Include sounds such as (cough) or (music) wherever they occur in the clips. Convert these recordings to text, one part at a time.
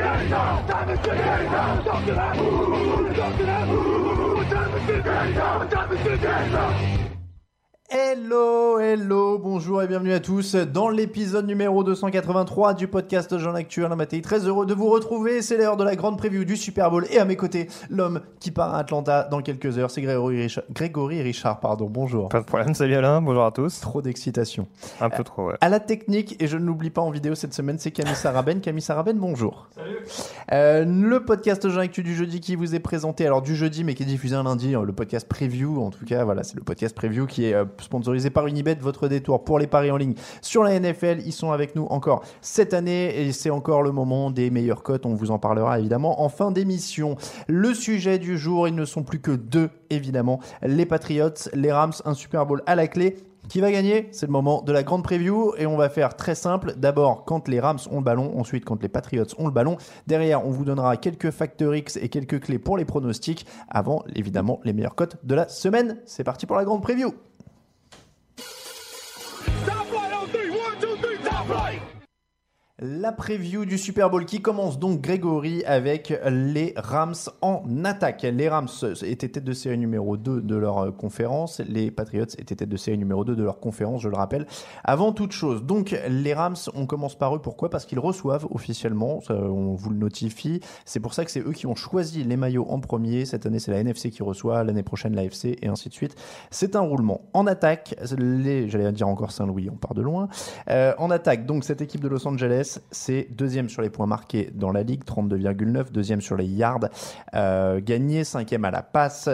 天上，咱们去天上，跳起来，呜，跳起来，呜，咱们去天上，咱们去天上。Hello, hello, bonjour et bienvenue à tous dans l'épisode numéro 283 du podcast Jean Actu Alain Mattei. Très heureux de vous retrouver, c'est l'heure de la grande preview du Super Bowl et à mes côtés, l'homme qui part à Atlanta dans quelques heures, c'est Grégory Richard. Grégory Richard, pardon, bonjour. Pas de problème, salut Alain, bonjour à tous. Trop d'excitation. Un peu trop, ouais. À la technique, et je ne l'oublie pas en vidéo cette semaine, c'est Camille Saraben. Camille Saraben, bonjour. Salut. Euh, le podcast Jean Actu du jeudi qui vous est présenté, alors du jeudi mais qui est diffusé un lundi, hein, le podcast preview, en tout cas, voilà, c'est le podcast preview qui est euh, sponsorisé par Unibet, votre détour pour les paris en ligne sur la NFL. Ils sont avec nous encore cette année et c'est encore le moment des meilleures cotes. On vous en parlera évidemment en fin d'émission. Le sujet du jour, ils ne sont plus que deux évidemment. Les Patriots, les Rams, un Super Bowl à la clé. Qui va gagner? C'est le moment de la grande preview et on va faire très simple. D'abord, quand les Rams ont le ballon, ensuite quand les Patriots ont le ballon. Derrière, on vous donnera quelques facteurs X et quelques clés pour les pronostics. Avant, évidemment, les meilleures cotes de la semaine. C'est parti pour la grande preview. Top flight 03. One, two, three, top flight. La preview du Super Bowl qui commence donc Grégory avec les Rams en attaque. Les Rams étaient tête de série numéro 2 de leur conférence, les Patriots étaient tête de série numéro 2 de leur conférence, je le rappelle. Avant toute chose, donc les Rams, on commence par eux, pourquoi? Parce qu'ils reçoivent officiellement, on vous le notifie, c'est pour ça que c'est eux qui ont choisi les maillots en premier. Cette année c'est la NFC qui reçoit, l'année prochaine l'AFC et ainsi de suite. C'est un roulement. En attaque, j'allais dire encore Saint-Louis, on part de loin. Euh, en attaque, donc cette équipe de Los Angeles, c'est deuxième sur les points marqués dans la ligue, 32,9, deuxième sur les yards euh, gagnés, cinquième à la passe,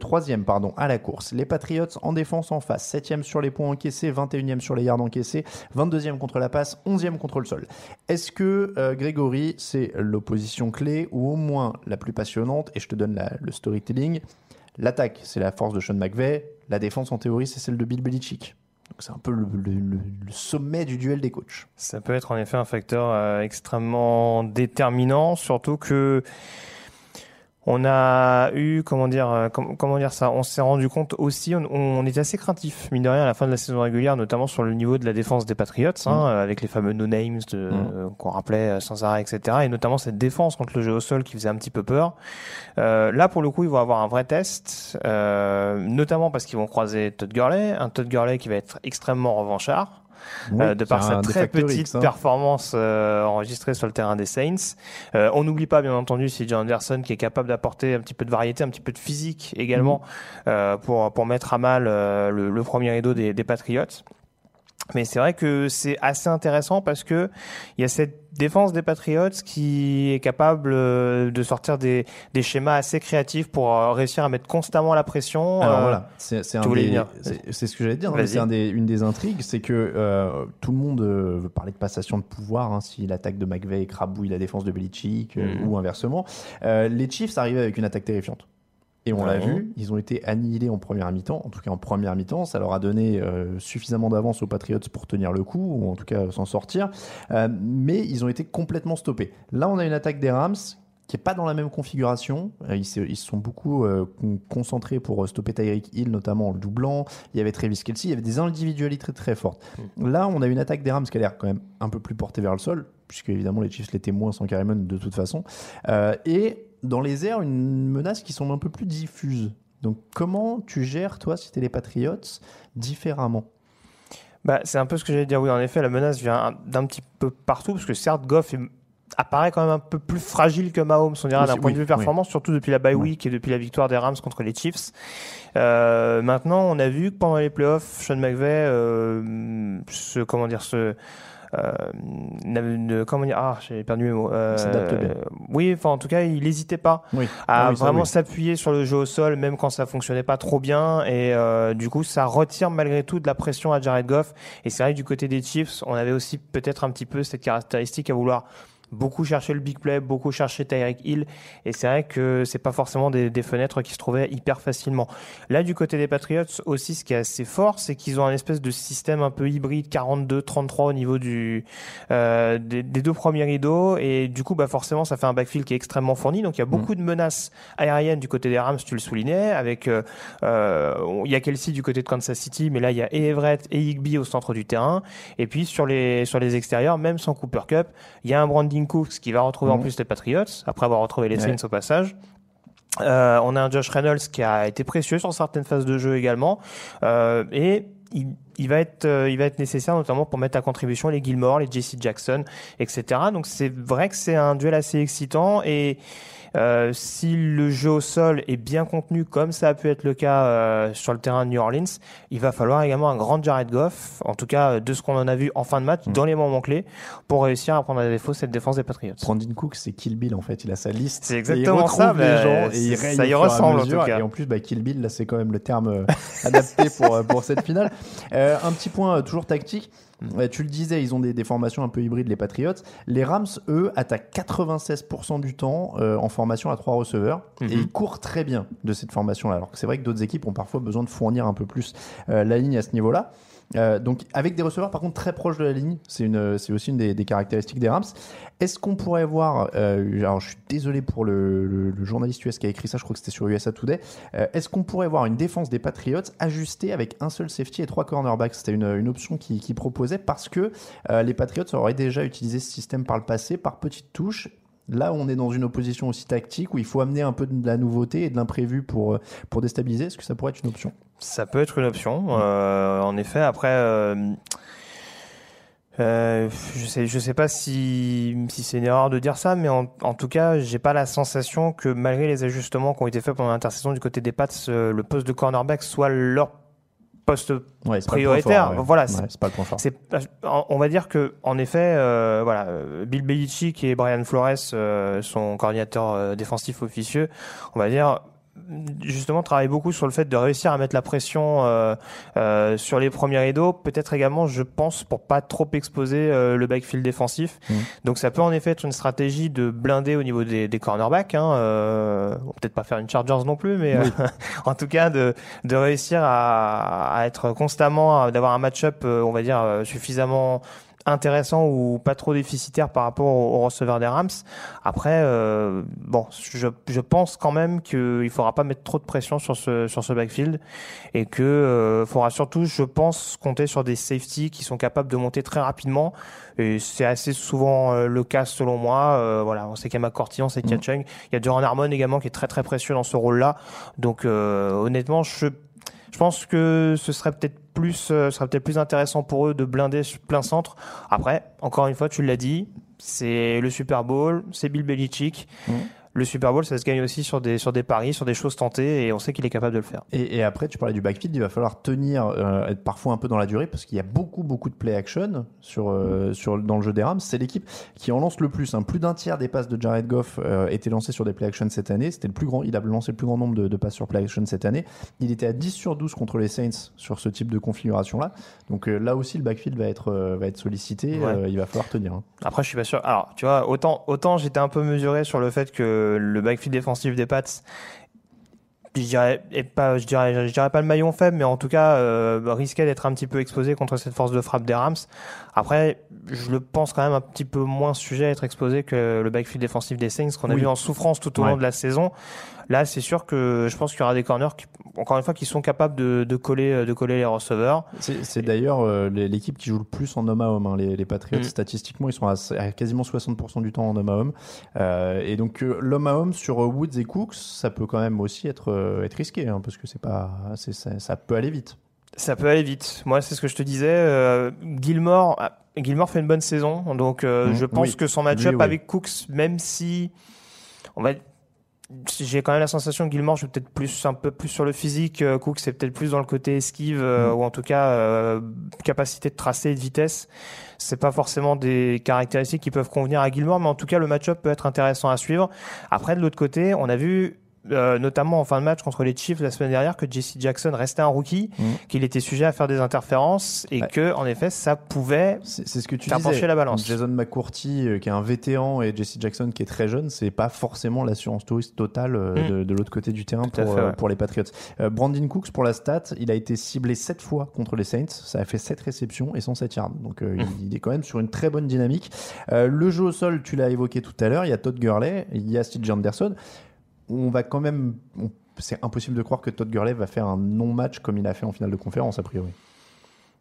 troisième pardon, à la course. Les Patriots en défense en face, septième sur les points encaissés, 21e sur les yards encaissés, 22e contre la passe, 11e contre le sol. Est-ce que euh, Grégory, c'est l'opposition clé ou au moins la plus passionnante? Et je te donne le storytelling. L'attaque, c'est la force de Sean McVay. La défense, en théorie, c'est celle de Bill Belichick. C'est un peu le, sommet du duel des coachs. Ça peut être en effet un facteur euh, extrêmement déterminant, surtout que on a eu, comment dire, euh, com comment dire ça, on s'est rendu compte aussi, on, on, est assez craintif, mine de rien, à la fin de la saison régulière, notamment sur le niveau de la défense des Patriots, hein, mmh. avec les fameux no-names mmh. euh, qu'on rappelait sans arrêt, etc. Et notamment cette défense contre le jeu au sol qui faisait un petit peu peur. Euh, là, pour le coup, ils vont avoir un vrai test, euh, notamment parce qu'ils vont croiser Todd Gurley, un Todd Gurley qui va être extrêmement revanchard. Oui, euh, de par sa très petite hein. performance euh, enregistrée sur le terrain des Saints. Euh, on n'oublie pas, bien entendu, John Anderson qui est capable d'apporter un petit peu de variété, un petit peu de physique également mmh. pour pour mettre à mal le, le, premier rideau des, des Patriots. Mais c'est vrai que c'est assez intéressant parce que il y a cette défense des Patriots qui est capable euh, de sortir des, des schémas assez créatifs pour euh, réussir à mettre constamment la pression. Alors euh, voilà, c'est c'est ce que j'allais dire. Hein, c'est un des, une des intrigues, c'est que euh, tout le monde veut parler de passation de pouvoir. Hein, si l'attaque de McVeigh écrabouille la défense de Belichick mmh. ou inversement, les Chiefs arrivaient avec une attaque terrifiante. Et on l'a vu, ils ont été annihilés en première mi-temps. En tout cas, en première mi-temps, ça leur a donné euh, suffisamment d'avance aux Patriots pour tenir le coup, ou en tout cas s'en sortir. Euh, mais ils ont été complètement stoppés. Là, on a une attaque des Rams qui est pas dans la même configuration. Euh, ils se, ils sont beaucoup euh, concentrés pour stopper Tyreek Hill, notamment en le doublant. Il y avait Travis Kelsey, il y avait des individualités très, très fortes. Mmh. Là, on a une attaque des Rams qui a l'air quand même un peu plus portée vers le sol, puisque évidemment les Chiefs l'étaient moins sans Carrimon de toute façon. Euh, et dans les airs une menace qui semble un peu plus diffuse. Donc comment tu gères, toi, si tu es les Patriots, différemment? Bah, C'est un peu ce que j'allais dire. Oui, en effet, la menace vient d'un petit peu partout, parce que certes, Goff est, apparaît quand même un peu plus fragile que Mahomes, on dirait, d'un point de vue performance, oui. surtout depuis la bye week et depuis la victoire des Rams contre les Chiefs. Euh, maintenant, on a vu que pendant les playoffs, Sean McVay, euh, ce, comment dire, ce euh, comment dire ah j'ai perdu mes mots euh, S'adapte bien. oui enfin en tout cas il n'hésitait pas Oui. à Ah oui, ça, vraiment oui. s'appuyer sur le jeu au sol même quand ça fonctionnait pas trop bien et euh, du coup ça retire malgré tout de la pression à Jared Goff et c'est vrai que du côté des Chiefs on avait aussi peut-être un petit peu cette caractéristique à vouloir beaucoup chercher le big play, beaucoup chercher Tyreek Hill, et c'est vrai que c'est pas forcément des, des fenêtres qui se trouvaient hyper facilement. Là, du côté des Patriots aussi, ce qui est assez fort, c'est qu'ils ont un espèce de système un peu hybride 42-33 au niveau du euh, des, des deux premiers rideaux, et du coup, bah forcément, ça fait un backfield qui est extrêmement fourni. Donc, il y a beaucoup de menaces aériennes du côté des Rams, tu le soulignais, avec euh, euh, il y a Kelsey du côté de Kansas City, mais là, il y a et Everett et Higby au centre du terrain, et puis sur les sur les extérieurs, même sans Cooper Cup, il y a un Cooks qui va retrouver en Mhm. plus les Patriots après avoir retrouvé les Ouais. Saints au passage. Euh, on a un Josh Reynolds qui a été précieux sur certaines phases de jeu également, euh, et il, il va être, euh, il va être nécessaire notamment pour mettre à contribution les Gilmore, les JC Jackson, etc. Donc c'est vrai que c'est un duel assez excitant et euh, si le jeu au sol est bien contenu, comme ça a pu être le cas euh, sur le terrain de New Orleans, il va falloir également un grand Jared Goff, en tout cas euh, de ce qu'on en a vu en fin de match, Mm. dans les moments clés, pour réussir à prendre à défaut cette défense des Patriots. Brandon Cook, c'est Kill Bill en fait. Il a sa liste. C'est exactement il ça, les mais gens et il ça y ressemble, en tout cas. Et en plus, bah, Kill Bill, là, c'est quand même le terme euh, (laughs) adapté pour, pour cette finale. Euh, un petit point toujours tactique. Tu le disais, ils ont des, des formations un peu hybrides, les Patriots. Les Rams, eux, attaquent 96% du temps euh, en formation à trois receveurs. Mhm. Et ils courent très bien de cette formation-là. Alors que c'est vrai que d'autres équipes ont parfois besoin de fournir un peu plus euh, la ligne à ce niveau-là. Euh, donc avec des receveurs par contre très proches de la ligne, c'est aussi une des, caractéristiques des Rams. Est-ce qu'on pourrait voir, euh, alors je suis désolé pour le, journaliste US qui a écrit ça, je crois que c'était sur USA Today. Euh, Est-ce qu'on pourrait voir une défense des Patriots ajustée avec un seul safety et trois cornerbacks? C'était une, option qui, proposait parce que les Patriots auraient déjà utilisé ce système par le passé, par petites touches. Là, on est dans une opposition aussi tactique où il faut amener un peu de la nouveauté et de l'imprévu pour, pour déstabiliser. Est-ce que ça pourrait être une option? Ça peut être une option, euh, en effet. Après, euh, euh, je sais, je sais pas si, si c'est une erreur de dire ça, mais en, en tout cas, j'ai pas la sensation que malgré les ajustements qui ont été faits pendant l'intersaison du côté des Pats, le poste de cornerback soit leur poste Ouais, Prioritaire, Pas le point fort, ouais. voilà, c'est- pas le point fort. on va dire que, en effet, euh, voilà, Bill Belichick et Brian Flores, euh, son coordinateur euh, défensif officieux, on va dire, justement, travaillent beaucoup sur le fait de réussir à mettre la pression euh, euh, sur les premiers rideaux. Peut-être également, je pense, pour pas trop exposer euh, le backfield défensif. Mhm. Donc, ça peut en effet être une stratégie de blinder au niveau des, des cornerbacks. Hein, euh, peut-être pas faire une Chargers non plus, mais Oui. euh, (laughs) en tout cas de, de réussir à, à être constamment, d'avoir un match-up, euh, on va dire, suffisamment intéressant ou pas trop déficitaire par rapport au, au receveur des Rams. Après, euh, bon, je, je pense quand même qu'il faudra pas mettre trop de pression sur ce sur ce backfield et que euh, faudra surtout, je pense, compter sur des safeties qui sont capables de monter très rapidement. Et c'est assez souvent euh, le cas selon moi. Euh, voilà, on sait qu'il y a McCourty, on sait qu'il y a Mhm. Chung, il y a Duran Harmon également qui est très très précieux dans ce rôle-là. Donc euh, honnêtement, je je pense que ce serait peut-être plus, euh, ce serait peut-être plus intéressant pour eux de blinder plein centre. Après, encore une fois, tu l'as dit, c'est le Super Bowl, c'est Bill Belichick. Mhm. Le Super Bowl, ça se gagne aussi sur des, sur des paris, sur des choses tentées, et on sait qu'il est capable de le faire. Et, et après, tu parlais du backfield, il va falloir tenir, euh, être parfois un peu dans la durée parce qu'il y a beaucoup, beaucoup de play action sur, euh, sur, dans le jeu des Rams. C'est l'équipe qui en lance le plus. hein. Plus d'un tiers des passes de Jared Goff euh, étaient lancées sur des play action cette année. C'était le plus grand, il a lancé le plus grand nombre de, de passes sur play action cette année. Il était à 10 sur 12 contre les Saints sur ce type de configuration-là. Donc là aussi, le backfield va être, va être sollicité. Ouais. Il va falloir tenir. hein. Après, je suis pas sûr. Alors, tu vois, autant, autant j'étais un peu mesuré sur le fait que le backfield défensif des Pats, je dirais, pas, je dirais, je dirais pas le maillon faible, mais en tout cas, euh, risquait d'être un petit peu exposé contre cette force de frappe des Rams. Après, je le pense quand même un petit peu moins sujet à être exposé que le backfield défensif des Saints qu'on a Oui. vu en souffrance tout au Ouais. long de la saison. Là, c'est sûr que je pense qu'il y aura des corners qui, encore une fois, qui sont capables de, de coller, de coller les receveurs. C'est d'ailleurs euh, l'équipe qui joue le plus en homme à homme. hein, les, les Patriots, Mm. statistiquement, ils sont à, à quasiment 60% du temps en homme à homme. Euh, et donc, euh, l'homme à homme sur euh, Woods et Cooks, ça peut quand même aussi être, être risqué, hein, parce que c'est pas, ça, ça peut aller vite. Ça peut aller vite. Moi, c'est ce que je te disais. euh, Gilmore, ah, Gilmore fait une bonne saison, donc euh, Mhm, je pense oui. que son match-up oui. avec Cooks, même si on va, j'ai quand même la sensation que Gilmore joue peut-être plus un peu plus sur le physique, euh, Cook c'est peut-être plus dans le côté esquive euh, Mm. ou en tout cas euh, capacité de tracé et de vitesse. C'est pas forcément des caractéristiques qui peuvent convenir à Gilmore, mais en tout cas le match-up peut être intéressant à suivre. Après de l'autre côté, on a vu euh, notamment en fin de match contre les Chiefs la semaine dernière que Jesse Jackson restait un rookie, Mm. qu'il était sujet à faire des interférences et Ouais. que en effet ça pouvait C'est ce que tu Faire disais. pencher la balance. Jason McCourty, euh, qui est un vétéran, et Jesse Jackson, qui est très jeune, c'est pas forcément l'assurance touriste totale euh, Mm. de, de l'autre côté du terrain Tout pour, fait, ouais. pour les Patriots. Brandon Cooks, pour la stat, il a été ciblé 7 fois contre les Saints. Ça a fait 7 réceptions et 107 yards. Donc Mm. il, est quand même sur une très bonne dynamique. Le jeu au sol, tu l'as évoqué tout à l'heure, il y a Todd Gurley, il y a Steve Anderson. On va quand même. on- c'est impossible de croire que Todd Gurley va faire un non-match comme il a fait en finale de conférence, a priori.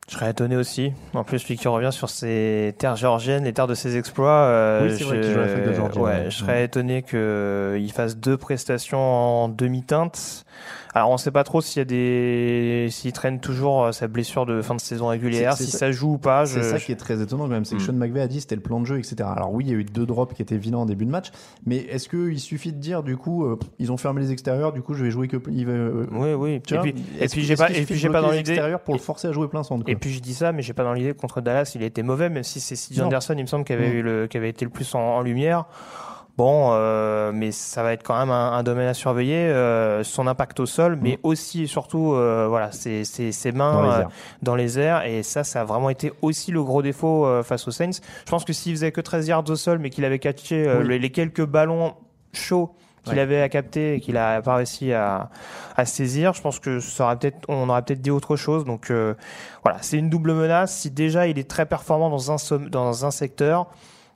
Je serais étonné aussi. En plus, lui qui revient sur ses terres géorgiennes, les terres de ses exploits. euh, Oui, c'est vrai je- qu'il joue à la fac de Georgie, Ouais, ouais. je serais étonné qu'il fasse deux prestations en demi-teinte. Alors, on sait pas trop s'il y a des, s'il traîne toujours euh, sa blessure de fin de saison régulière, si ça- ça joue ou pas. C'est je- ça qui est très étonnant quand même, c'est que Mm. Sean McVay a dit c'était le plan de jeu, etc. Alors oui, il y a eu deux drops qui étaient vilains en début de match, mais est-ce qu'il suffit de dire du coup, euh, ils ont fermé les extérieurs, du coup je vais jouer que. il va- euh, Oui, oui. tu Et vois, puis, et j'ai pas, et puis j'ai pas dans l'idée. pour le et- forcer à jouer plein centre. quoi. Et puis je dis ça, mais j'ai pas dans l'idée contre Dallas, il a été mauvais, même si c'est Non. Anderson, il me semble, qui avait, eu le, qui avait été le plus en, en lumière. Bon, euh, mais ça va être quand même un, un domaine à surveiller, euh, son impact au sol, mais aussi et surtout, euh, voilà, ses, ses, ses mains Dans les euh, airs. dans les airs, et ça, ça a vraiment été aussi le gros défaut euh, face aux Saints. Je pense que s'il faisait que 13 yards au sol, mais qu'il avait catché euh, Oui. les, les quelques ballons chauds qu'il avait à capter et qu'il a pas réussi à, à saisir, je pense que ça aurait peut-être, on aurait peut-être dit autre chose. Donc euh, voilà, c'est une double menace. Si déjà il est très performant dans un dans un secteur,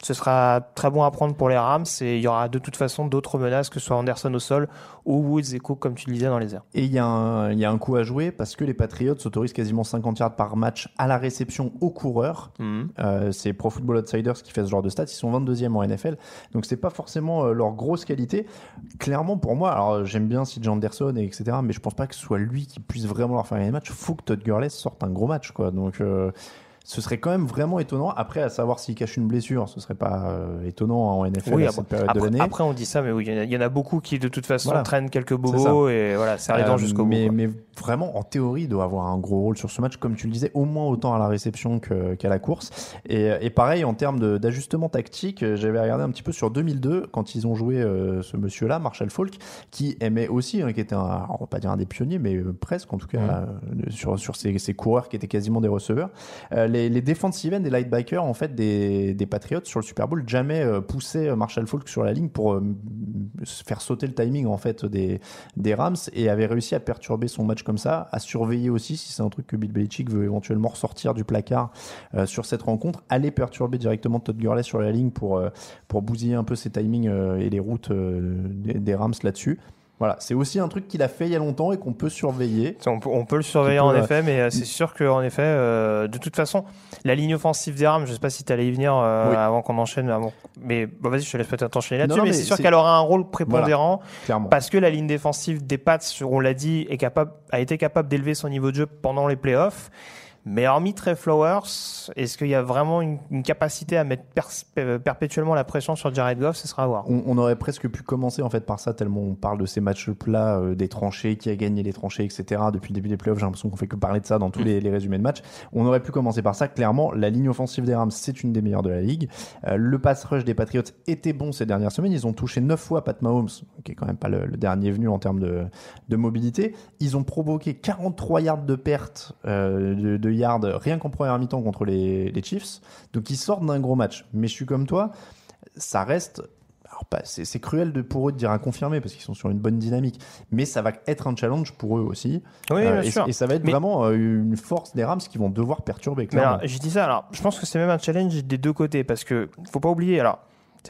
ce sera très bon à prendre pour les Rams et il y aura de toute façon d'autres menaces que ce soit Anderson au sol ou Woods et Cook comme tu le disais dans les airs. Et il y, a un- il y a un coup à jouer parce que les Patriots s'autorisent quasiment 50 yards par match à la réception au coureur. Euh, c'est Pro Football Outsiders qui fait ce genre de stats. Ils sont 22e en NFL. Donc, c'est pas forcément euh, leur grosse qualité. Clairement, pour moi, alors j'aime bien CJ Anderson et etc. Mais je pense pas que ce soit lui qui puisse vraiment leur faire gagner les matchs. Faut que Todd Gurley sorte un gros match, quoi. Donc, euh, ce serait quand même vraiment étonnant. Après, à savoir s'il cache une blessure, ce serait pas euh, étonnant en NFL Oui, à après, cette période après, de l'année. après, on dit ça, mais oui, il y en a- il y, en a beaucoup qui de toute façon Voilà. traînent quelques bobos et voilà, c'est arrivant Euh, jusqu'au bout. mais, quoi. mais vraiment, en théorie, il doit avoir un gros rôle sur ce match, comme tu le disais, au moins autant à la réception qu'à la course. Et, et pareil, en termes d'ajustement tactique, euh, j'avais regardé un petit peu sur 2002, quand ils ont joué euh, ce monsieur-là, Marshall Falk, qui aimait aussi, hein, qui était, un, on va pas dire un des pionniers, mais euh, presque en tout cas, euh, sur, sur ces, ces coureurs qui étaient quasiment des receveurs. Euh, les, les defensive end et linebackers, en fait, des, des Patriots sur le Super Bowl, jamais euh, poussaient euh, Marshall Falk sur la ligne pour euh, faire sauter le timing, en fait, des, Rams et avait réussi à perturber son match comme ça, à surveiller aussi si c'est un truc que Bill Belichick veut éventuellement ressortir du placard sur cette rencontre, aller perturber directement Todd Gurley sur la ligne pour, bousiller un peu ses timings et les routes des Rams là-dessus. Voilà, c'est aussi un truc qu'il a fait il y a longtemps et qu'on peut surveiller. On peut, on peut le surveiller peut, en euh, effet, mais euh, c'est sûr que en effet, euh, de toute façon, la ligne offensive des Rams, je sais pas si tu allais y venir euh, Oui. avant qu'on enchaîne, avant- mais bon, vas-y, je te laisse peut-être enchaîner là-dessus, mais, mais c'est sûr qu'elle aura un rôle prépondérant Clairement. parce que la ligne défensive des Pats, on l'a dit, est capable, a été capable d'élever son niveau de jeu pendant les playoffs. Mais hormis Trey Flowers, est-ce qu'il y a vraiment une, capacité à mettre euh, perpétuellement la pression sur Jared Goff? Ce sera à voir. On, aurait presque pu commencer en fait par ça tellement on parle de ces matchs-là, euh, des tranchées, qui a gagné les tranchées, etc. Depuis le début des playoffs, j'ai l'impression qu'on fait que parler de ça dans tous les, résumés de match. On aurait pu commencer par ça. Clairement, la ligne offensive des Rams, c'est une des meilleures de la ligue. Euh, le pass rush des Patriots était bon ces dernières semaines. Ils ont touché 9 fois Pat Mahomes, qui est quand même pas le, dernier venu en termes de, mobilité. Ils ont provoqué 43 yards de perte euh, de yards rien qu'en première mi-temps contre les, les Chiefs. Donc ils sortent d'un gros match. Mais je suis comme toi, ça reste c'est cruel de, pour eux de dire à confirmer parce qu'ils sont sur une bonne dynamique, mais ça va être un challenge pour eux aussi. Oui, Euh, bien et, sûr. et ça va être Mais- vraiment euh, une force des Rams qui vont devoir perturber. Mais Clairement. alors, je dis ça, alors, je pense que c'est même un challenge des deux côtés, parce que, faut pas oublier, alors,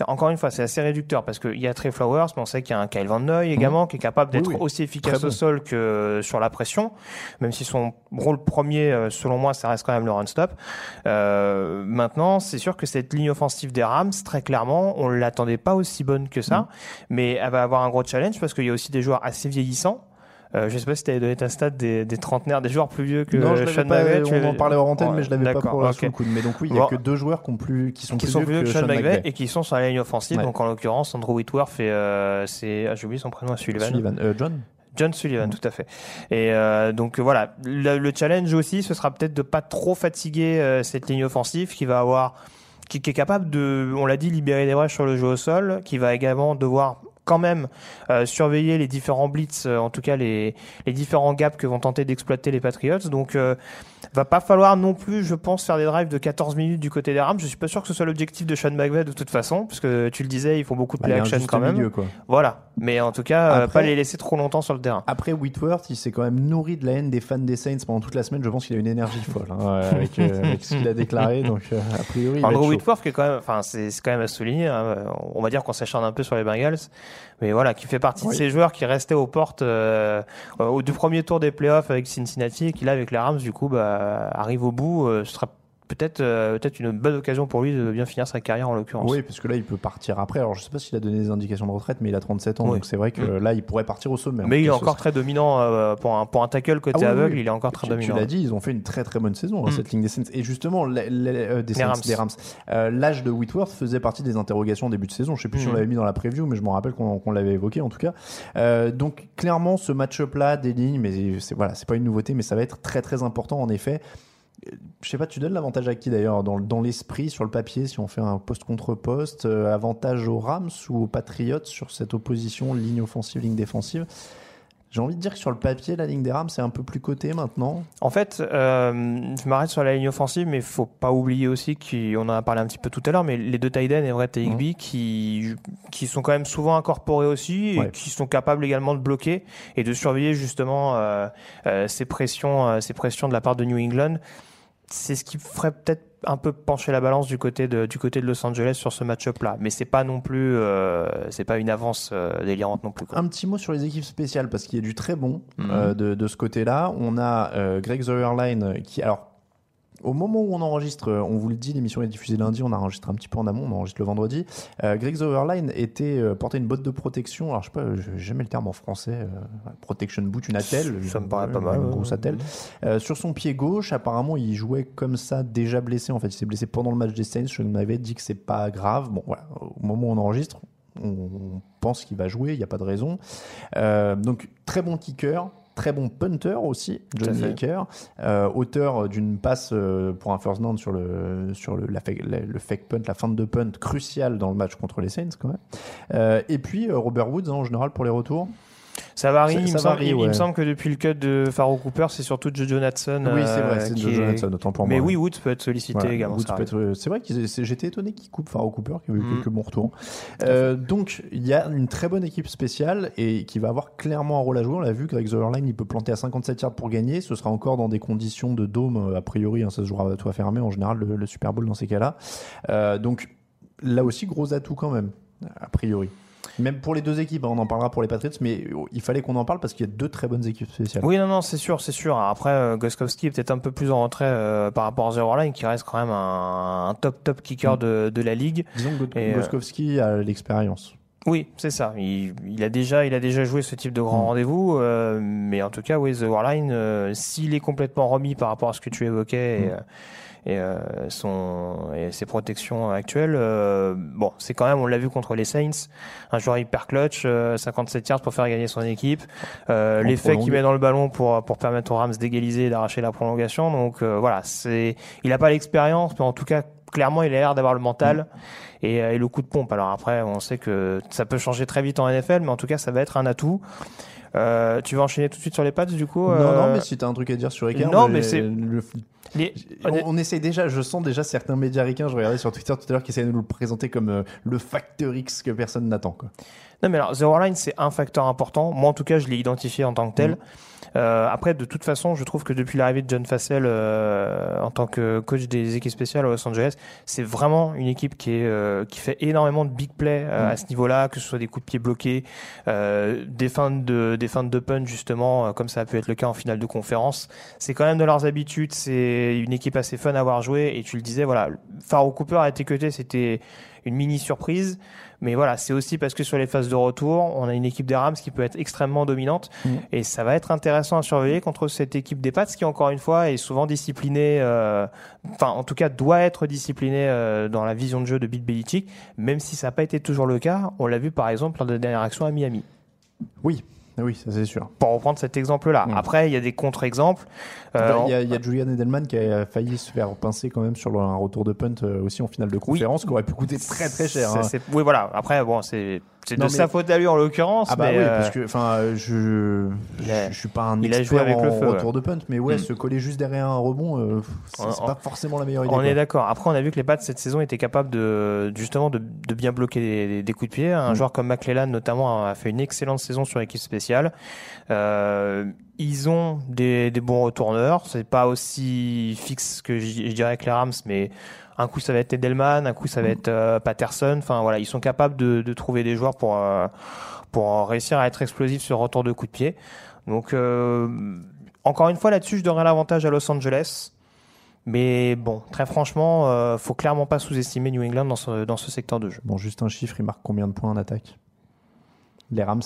encore une fois, c'est assez réducteur, parce qu'il y a Trey Flowers, mais on sait qu'il y a un Kyle Van Noy également, qui est capable. Oui, d'être oui. aussi efficace Très au bon. sol que euh, sur la pression, même si son rôle premier, euh, selon moi, ça reste quand même le run-stop. Euh, maintenant, c'est sûr que cette ligne offensive des Rams, très clairement, on l'attendait pas aussi bonne que ça, mais elle va avoir un gros challenge, parce qu'il y a aussi des joueurs assez vieillissants, Euh, je sais pas si tu avais donné ta stat des, des trentenaires, des joueurs plus vieux que non, je Sean pas, McVay. on en parlait hors antenne, Ouais, mais je l'avais pas pour ok. sous le coude. Mais donc oui, il y a Bon. que deux joueurs qui, ont plus, qui sont qui plus sont vieux plus vieux que Sean McVay McVay. et qui sont sur la ligne offensive. Ouais. Donc en l'occurrence, Andrew Whitworth et euh, c'est ah, j'ai oublié son prénom, Sullivan. Sullivan. Euh, John John Sullivan, tout à fait. Et euh, donc voilà, le, le challenge aussi, ce sera peut-être de pas trop fatiguer euh, cette ligne offensive qui va avoir, qui, qui est capable de, on l'a dit, libérer des brèches sur le jeu au sol, qui va également devoir quand même euh, surveiller les différents blitz, euh, en tout cas les, les différents gaps que vont tenter d'exploiter les Patriots. Donc euh, va pas falloir non plus, je pense, faire des drives de 14 minutes du côté des Rams. Je suis pas sûr que ce soit l'objectif de Sean McVay de toute façon, parce que tu le disais, ils font beaucoup de Bah, play action quand même. milieu, quoi. Voilà. Mais en tout cas, euh, Après- pas les laisser trop longtemps sur le terrain. Après Whitworth, il s'est quand même nourri de la haine des fans des Saints pendant toute la semaine. Je pense qu'il a une énergie folle hein, (laughs) avec, euh, avec ce qu'il a déclaré. Donc, euh, a priori, Andrew. Whitworth qui est quand même, enfin c'est c'est quand même à souligner. hein. On va dire qu'on s'acharne un peu sur les Bengals, mais voilà, qui fait partie Oui. de ces joueurs qui restaient aux portes euh, au du premier tour des playoffs avec Cincinnati et qui là avec les Rams du coup bah, arrive au bout. euh, ce sera peut-être euh, peut-être une bonne occasion pour lui de bien finir sa carrière en l'occurrence. Oui, parce que là, il peut partir après. Alors, je sais pas s'il a donné des indications de retraite, mais il a 37 ans. Oui. Donc, c'est vrai que Mm. là, il pourrait partir au sommet. Mais il est encore très dominant euh, pour un pour un tackle côté Ah oui, aveugle. Il est encore très Tu, tu dominant. l'as dit, ils ont fait une très très bonne saison, hein, Mm. cette ligne des Saints. Et justement, la- euh, des, Les Saints, Rams. des Rams. L'âge de Whitworth faisait partie des interrogations au début de saison. Je sais plus si on Mm. l'avait mis dans la preview, mais je me rappelle qu'on l'avait évoqué en tout cas. Donc clairement, ce match-up-là des lignes, mais c'est voilà, c'est pas une nouveauté, mais ça va être très très important en effet. Je sais pas, tu donnes l'avantage à qui d'ailleurs dans, dans l'esprit, sur le papier, si on fait un poste contre poste, euh, avantage aux Rams ou aux Patriots sur cette opposition ligne offensive, ligne défensive? J'ai envie de dire que sur le papier, la ligne des Rams c'est un peu plus coté maintenant. En fait, euh, je m'arrête sur la ligne offensive, mais faut pas oublier aussi qu'on en a parlé un petit peu tout à l'heure, mais les deux Tiden et Brett et Higby qui, qui sont quand même souvent incorporés aussi et qui sont capables également de bloquer et de surveiller justement euh, euh, ces pressions, ces pressions de la part de New England. C'est ce qui ferait peut-être un peu pencher la balance du côté de du côté de Los Angeles sur ce match-up-là, mais c'est pas non plus, euh, c'est pas une avance euh, délirante non plus. Quoi. Un petit mot sur les équipes spéciales parce qu'il y a du très bon Mhm. euh, de, de ce côté-là. On a euh, Greg Zeuerlein qui, alors, au moment où on enregistre, euh, on vous le dit, l'émission est diffusée lundi, on a enregistré un petit peu en amont, on enregistre le vendredi. Euh, Greg était euh, portait une botte de protection. Alors je sais pas, j'ai jamais le terme en français. euh, protection boot, une attelle. Ça me paraît pas mal, Une grosse attelle. Euh, sur son pied gauche, apparemment, il jouait comme ça, déjà blessé. En fait, il s'est blessé pendant le match des Saints. Je m'avais dit que c'est pas grave. Bon, voilà. Au moment où on enregistre, on pense qu'il va jouer. Il n'y a pas de raison. Donc, très bon kicker. Très bon punter aussi, Johnny fait. Hacker, euh, auteur d'une passe euh, pour un first down sur le sur le, la fake, la- le fake punt, la fin de punt cruciale dans le match contre les Saints quand même. Euh, et puis Robert Woods hein, en général pour les retours. Ça varie. Ça- il, ça me semble, il- me que depuis le cut de Pharaoh Cooper, c'est surtout Joe Nathan. oui, c'est vrai, euh, c'est qui Joe est- Johnson, autant pour Mais oui, Woods peut être sollicité également. Être- C'est vrai que j'étais étonné qu'il coupe Pharaoh Cooper, qui a eu Mm. quelques bons retours. Euh, donc, il y a une très bonne équipe spéciale et qui va avoir clairement un rôle à jouer. On l'a vu, Greg Zerline, il peut planter à 57 yards pour gagner. Ce sera encore dans des conditions de dôme, euh, a priori, hein, ça se jouera à toit fermé en général, le, le Super Bowl dans ces cas-là. Euh, donc, là aussi, gros atout quand même, a priori. Même pour les deux équipes, hein, on en parlera pour les Patriots, mais il fallait qu'on en parle parce qu'il y a deux très bonnes équipes spéciales. Oui, non, non, c'est sûr, c'est sûr. Après, euh, Goskowski est peut-être un peu plus en retrait euh, par rapport à Zero Line, qui reste quand même un, un top, top kicker Mm. de, de la ligue. Disons que Et, euh, Goskowski a l'expérience. Oui, c'est ça. Il, il a déjà, il a déjà joué ce type de grand Mm. rendez-vous, euh, mais en tout cas, oui, The Warline, euh, s'il est complètement remis par rapport à ce que tu évoquais Mm. Et, euh, son et ses protections actuelles, euh, bon, c'est quand même, on l'a vu contre les Saints, un joueur hyper clutch, euh, 57 yards pour faire gagner son équipe, euh, l'effet qu'il met dans le ballon pour pour permettre aux Rams d'égaliser et d'arracher la prolongation. Donc euh, voilà, c'est, il a pas l'expérience, mais en tout cas, clairement, il a l'air d'avoir le mental et, euh, et le coup de pompe. Alors après, on sait que ça peut changer très vite en NFL, mais en tout cas, ça va être un atout. Euh, tu vas enchaîner tout de suite sur les pads du coup Non, euh, non, mais si t'as un truc à dire sur Ricard, non, le- mais c'est- le- les- on, on essaye déjà, je sens déjà certains médias ricains, je regardais sur Twitter tout à l'heure, qui essaient de nous le présenter comme euh, le facteur X que personne n'attend. Non, mais alors, Zero Line, c'est un facteur important. Moi, en tout cas, je l'ai identifié en tant que tel. Mm. Euh, après, de toute façon, je trouve que depuis l'arrivée de John Fassel euh, en tant que coach des équipes spéciales à Los Angeles, c'est vraiment une équipe qui est euh, qui fait énormément de big play euh, Mm. à ce niveau-là, que ce soit des coups de pied bloqués, euh, des feintes de des feintes de punch justement, euh, comme ça a pu être le cas en finale de conférence. C'est quand même de leurs habitudes. C'est une équipe assez fun à avoir joué. Et tu le disais, voilà, Pharaoh Cooper a été cuté, c'était une mini surprise. Mais voilà, c'est aussi parce que sur les phases de retour, on a une équipe des Rams qui peut être extrêmement dominante. Mm. Et ça va être intéressant à surveiller contre cette équipe des Pats qui, encore une fois, est souvent disciplinée, euh, enfin, en tout cas, doit être disciplinée euh, dans la vision de jeu de Bill Belichick, même si ça n'a pas été toujours le cas. On l'a vu, par exemple, lors de la dernière action à Miami. Oui, oui, ça c'est sûr. Pour reprendre cet exemple-là. Mm. Après, il y a des contre-exemples. Euh, Il y, a, il y a Julian Edelman qui a failli se faire pincer quand même sur le- un retour de punt euh, aussi en finale de conférence, qui aurait pu coûter très très cher. Hein. Oui, voilà. Après, bon, c'est c'est de mais- sa faute à lui en l'occurrence. Ah bah mais, oui, euh, parce que enfin, euh, je, a- je je suis pas un il a expert joué avec en le feu, retour de punt, mais ouais, Mm. se coller juste derrière un rebond, euh, c'est On- pas forcément la meilleure idée. On quoi. est d'accord. Après, on a vu que les Pats cette saison étaient capables de justement de, de bien bloquer des, des coups de pied. Un Mm. joueur comme McClellan notamment a fait une excellente saison sur l'équipe spéciale. Euh, ils ont des, des bons retourneurs. C'est pas aussi fixe que je, je dirais que les Rams, mais un coup ça va être Edelman, un coup ça va Mm. être euh, Patterson. Enfin voilà, ils sont capables de, de trouver des joueurs pour euh, pour réussir à être explosifs sur retour de coup de pied. Donc euh, encore une fois là-dessus, je donnerais l'avantage à Los Angeles. Mais bon, très franchement, euh, faut clairement pas sous-estimer New England dans ce, dans ce secteur de jeu. Bon, juste un chiffre, il marque combien de points en attaque? Les Rams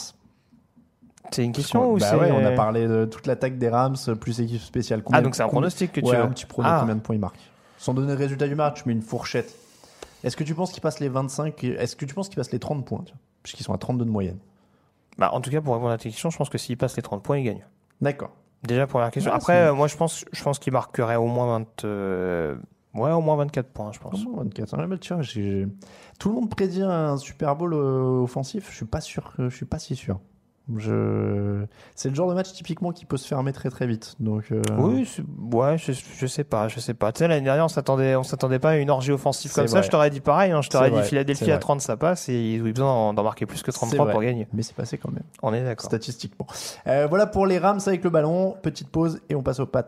C'est une question ou bah c'est ouais, on a parlé de toute l'attaque des Rams plus équipe spéciale. Combien- Ah donc c'est un pronostic que tu ouais, veux un petit prono, Ah. combien de points il marque Sans donner le résultat du match, mais une fourchette. Est-ce que tu penses qu'il passe les 25 Est-ce que tu penses qu'il passe les 30 points Puisqu'ils sont à 32 de moyenne? Bah, en tout cas, pour répondre à ta question, je pense que s'il passe les 30 points, il gagne. D'accord. Déjà première question. Ouais, Après, euh, moi je pense, je pense qu'il marquerait au moins 20, euh, ouais, au moins 24 points, je pense. Comment 24 Ah, bah, tiens, Tout le monde prédit un Super Bowl euh, offensif. Je suis pas sûr. Je suis pas si sûr. Je... C'est le genre de match typiquement qui peut se fermer très très vite. Donc. euh, Oui, ouais, je, je sais pas, je sais pas. Tu sais, l'année dernière, on s'attendait, on s'attendait pas à une orgie offensive comme ça. Je t'aurais dit pareil, hein, je t'aurais dit vrai, Philadelphie à 30, ça passe, et ils ont eu besoin d'en- marquer plus que c'est 33 vrai. pour gagner. Mais c'est passé quand même. On est d'accord. Statistiquement. Euh, voilà pour les Rams avec le ballon. Petite pause et on passe aux Pats.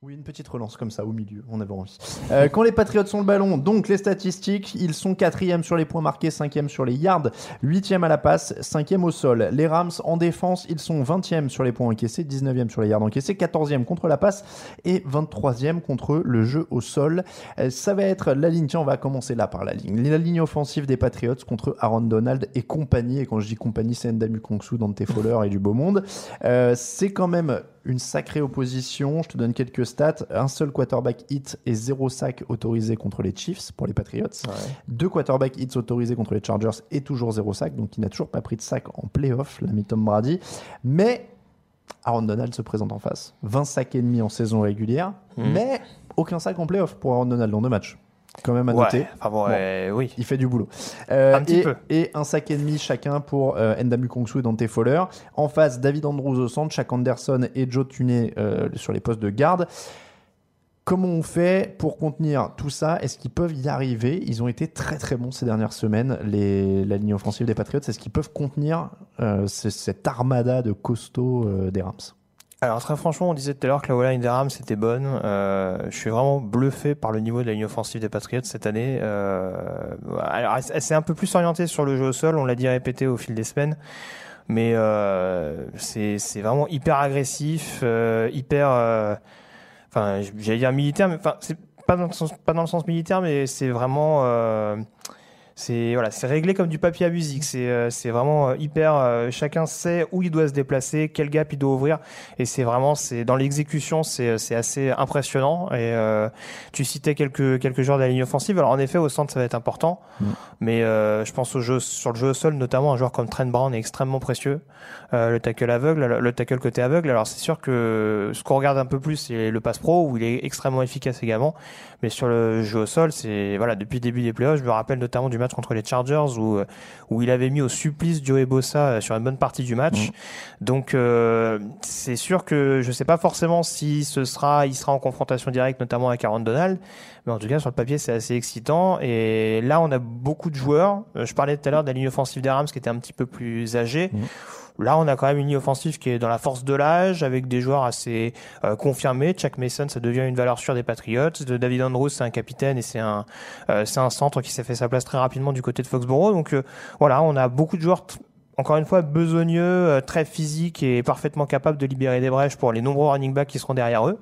Oui, une petite relance comme ça au milieu, on avait envie. Euh, quand les Patriots ont le ballon, donc les statistiques, ils sont quatrième sur les points marqués, cinquième sur les yards, huitième à la passe, cinquième au sol. Les Rams en défense, ils sont 20e sur les points encaissés, 19e sur les yards encaissés, 14e contre la passe et 23e contre le jeu au sol. Euh, ça va être la ligne, tiens, on va commencer là par la ligne. La ligne offensive des Patriots contre Aaron Donald et compagnie, et quand je dis compagnie, c'est Ndamu Kongsu, Dante Fowler et du beau monde. Euh, c'est quand même une sacrée opposition. Je te donne quelques stats. Un seul quarterback hit et zéro sac autorisé contre les Chiefs pour les Patriots. Deux quarterback hits autorisés contre les Chargers et toujours zéro sac. Donc il n'a toujours pas pris de sac en playoff, l'ami Tom Brady. Mais Aaron Donald se présente en face. 20 sacs et demi en saison régulière, Mhm. mais aucun sac en playoff pour Aaron Donald dans deux matchs. Quand même à noter. Ouais, enfin bon, Bon. ouais, oui. Il fait du boulot. Euh, Un petit et, peu. Et un sac et demi chacun pour euh, Ndamu Kongsu et Dante Fowler. En face, David Andrews au centre, Shaq Anderson et Joe Tunney euh, sur les postes de garde. Comment on fait pour contenir tout ça? Est-ce qu'ils peuvent y arriver? Ils ont été très très bons ces dernières semaines, les, la ligne offensive des Patriots. Est-ce qu'ils peuvent contenir euh, ce- cette armada de costauds euh, des Rams? Alors très franchement, on disait tout à l'heure que la O-line des Rams était bonne. Euh, je suis vraiment bluffé par le niveau de la ligne offensive des Patriots cette année. Euh, alors elle, s'est un peu plus orientée sur le jeu au sol, on l'a dit répété au fil des semaines. Mais euh, c'est c'est vraiment hyper agressif, euh, hyper, euh, enfin j'allais dire militaire, mais enfin c'est pas dans le sens pas dans le sens militaire, mais c'est vraiment euh, c'est voilà, c'est réglé comme du papier à musique. C'est euh, c'est vraiment euh, hyper. euh, chacun sait où il doit se déplacer, quel gap il doit ouvrir, et c'est vraiment c'est dans l'exécution, c'est c'est assez impressionnant. Et euh, tu citais quelques quelques joueurs de la ligne offensive. Alors en effet, au centre, ça va être important, Mm. mais euh, je pense au jeu sur le jeu au sol, notamment un joueur comme Trent Brown est extrêmement précieux. Euh, le tackle aveugle, le, le tackle côté aveugle. Alors c'est sûr que ce qu'on regarde un peu plus, c'est le pass pro où il est extrêmement efficace également. Mais sur le jeu au sol, c'est voilà depuis le début des playoffs, je me rappelle notamment du match contre les Chargers où où il avait mis au supplice Joey Bossa euh, sur une bonne partie du match. Donc euh, c'est sûr que je sais pas forcément si ce sera il sera en confrontation directe notamment avec Aaron Donald, mais en tout cas sur le papier c'est assez excitant et là on a beaucoup de joueurs. Euh, Je parlais tout à l'heure de la ligne offensive des Rams qui était un petit peu plus âgée. Mhm. Là, on a quand même une ligne offensive qui est dans la force de l'âge, avec des joueurs assez euh, confirmés. Chuck Mason, ça devient une valeur sûre des Patriots. De David Andrews, c'est un capitaine et c'est un, euh, c'est un centre qui s'est fait sa place très rapidement du côté de Foxborough. Donc euh, voilà, on a beaucoup de joueurs encore une fois, besogneux, euh, très physique et parfaitement capable de libérer des brèches pour les nombreux running backs qui seront derrière eux.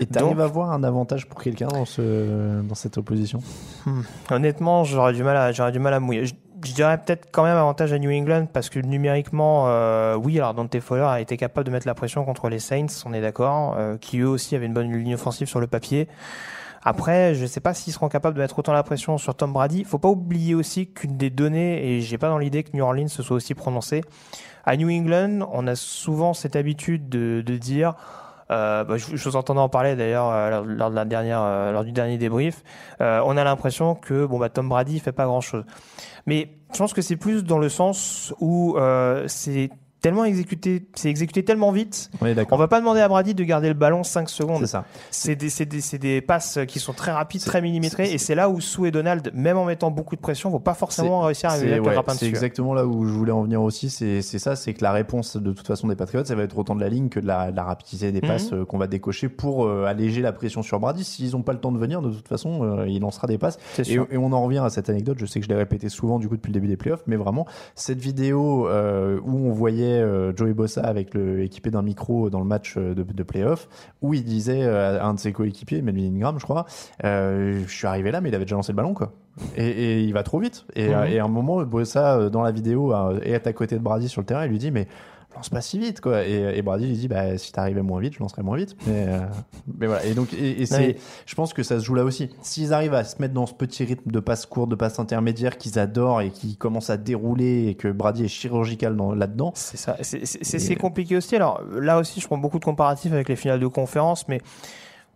Et tu arrives à voir un avantage pour quelqu'un dans, ce, dans cette opposition? Hmm. Honnêtement, j'aurais du mal à, j'aurais du mal à mouiller. Je, dirais peut-être quand même avantage à New England parce que numériquement, euh, oui, alors Dante Fowler a été capable de mettre la pression contre les Saints, on est d'accord, euh, qui eux aussi avaient une bonne ligne offensive sur le papier. Après, je ne sais pas s'ils seront capables de mettre autant la pression sur Tom Brady. Faut pas oublier aussi qu'une des données, et j'ai pas dans l'idée que New Orleans se soit aussi prononcé, à New England, on a souvent cette habitude de, de dire, euh, bah, je, je, vous entendais en parler d'ailleurs euh, lors, de la dernière, euh, lors du dernier débrief. Euh, on a l'impression que bon bah Tom Brady fait pas grand chose, mais je pense que c'est plus dans le sens où c'est tellement exécuté, c'est exécuté tellement vite. On on va pas demander à Brady de garder le ballon 5 secondes. C'est ça. C'est des, des, des, passes qui sont très rapides, très millimétrées, et c'est là où Sue et Donald, même en mettant beaucoup de pression, vont pas forcément réussir à mettre ouais, C'est exactement là où je voulais en venir aussi. C'est ça, c'est que la réponse de toute façon des Patriots, ça va être autant de la ligne que de la, rapidité des mhm. passes euh, qu'on va décocher pour euh, alléger la pression sur Brady. S'ils ont pas le temps de venir, de toute façon, euh, il lancera des passes. Et, et, on en revient à cette anecdote. Je sais que je l'ai répété souvent du coup depuis le début des playoffs, mais vraiment cette vidéo où on voyait Joey Bossa avec le équipé d'un micro dans le match euh, de, de playoff où il disait euh, à un de ses coéquipiers, Melvin Ingram, je crois, euh, je suis arrivé là, mais il avait déjà lancé le ballon, quoi. Et, et il va trop vite. Et, mhm. et à un moment, Bossa, dans la vidéo, est à côté de Brady sur le terrain, il lui dit, mais lance pas si vite quoi. Et, et Brady lui dit bah si t'arrivais moins vite je lancerais moins vite. Mais, euh, (laughs) mais voilà. Et donc et, c'est je pense que ça se joue là aussi. S'ils arrivent à se mettre dans ce petit rythme de passe courte de passe intermédiaire qu'ils adorent et qui commencent à dérouler et que Brady est chirurgical là dedans c'est ça. C'est compliqué aussi. Alors là aussi je prends beaucoup de comparatifs avec les finales de conférence mais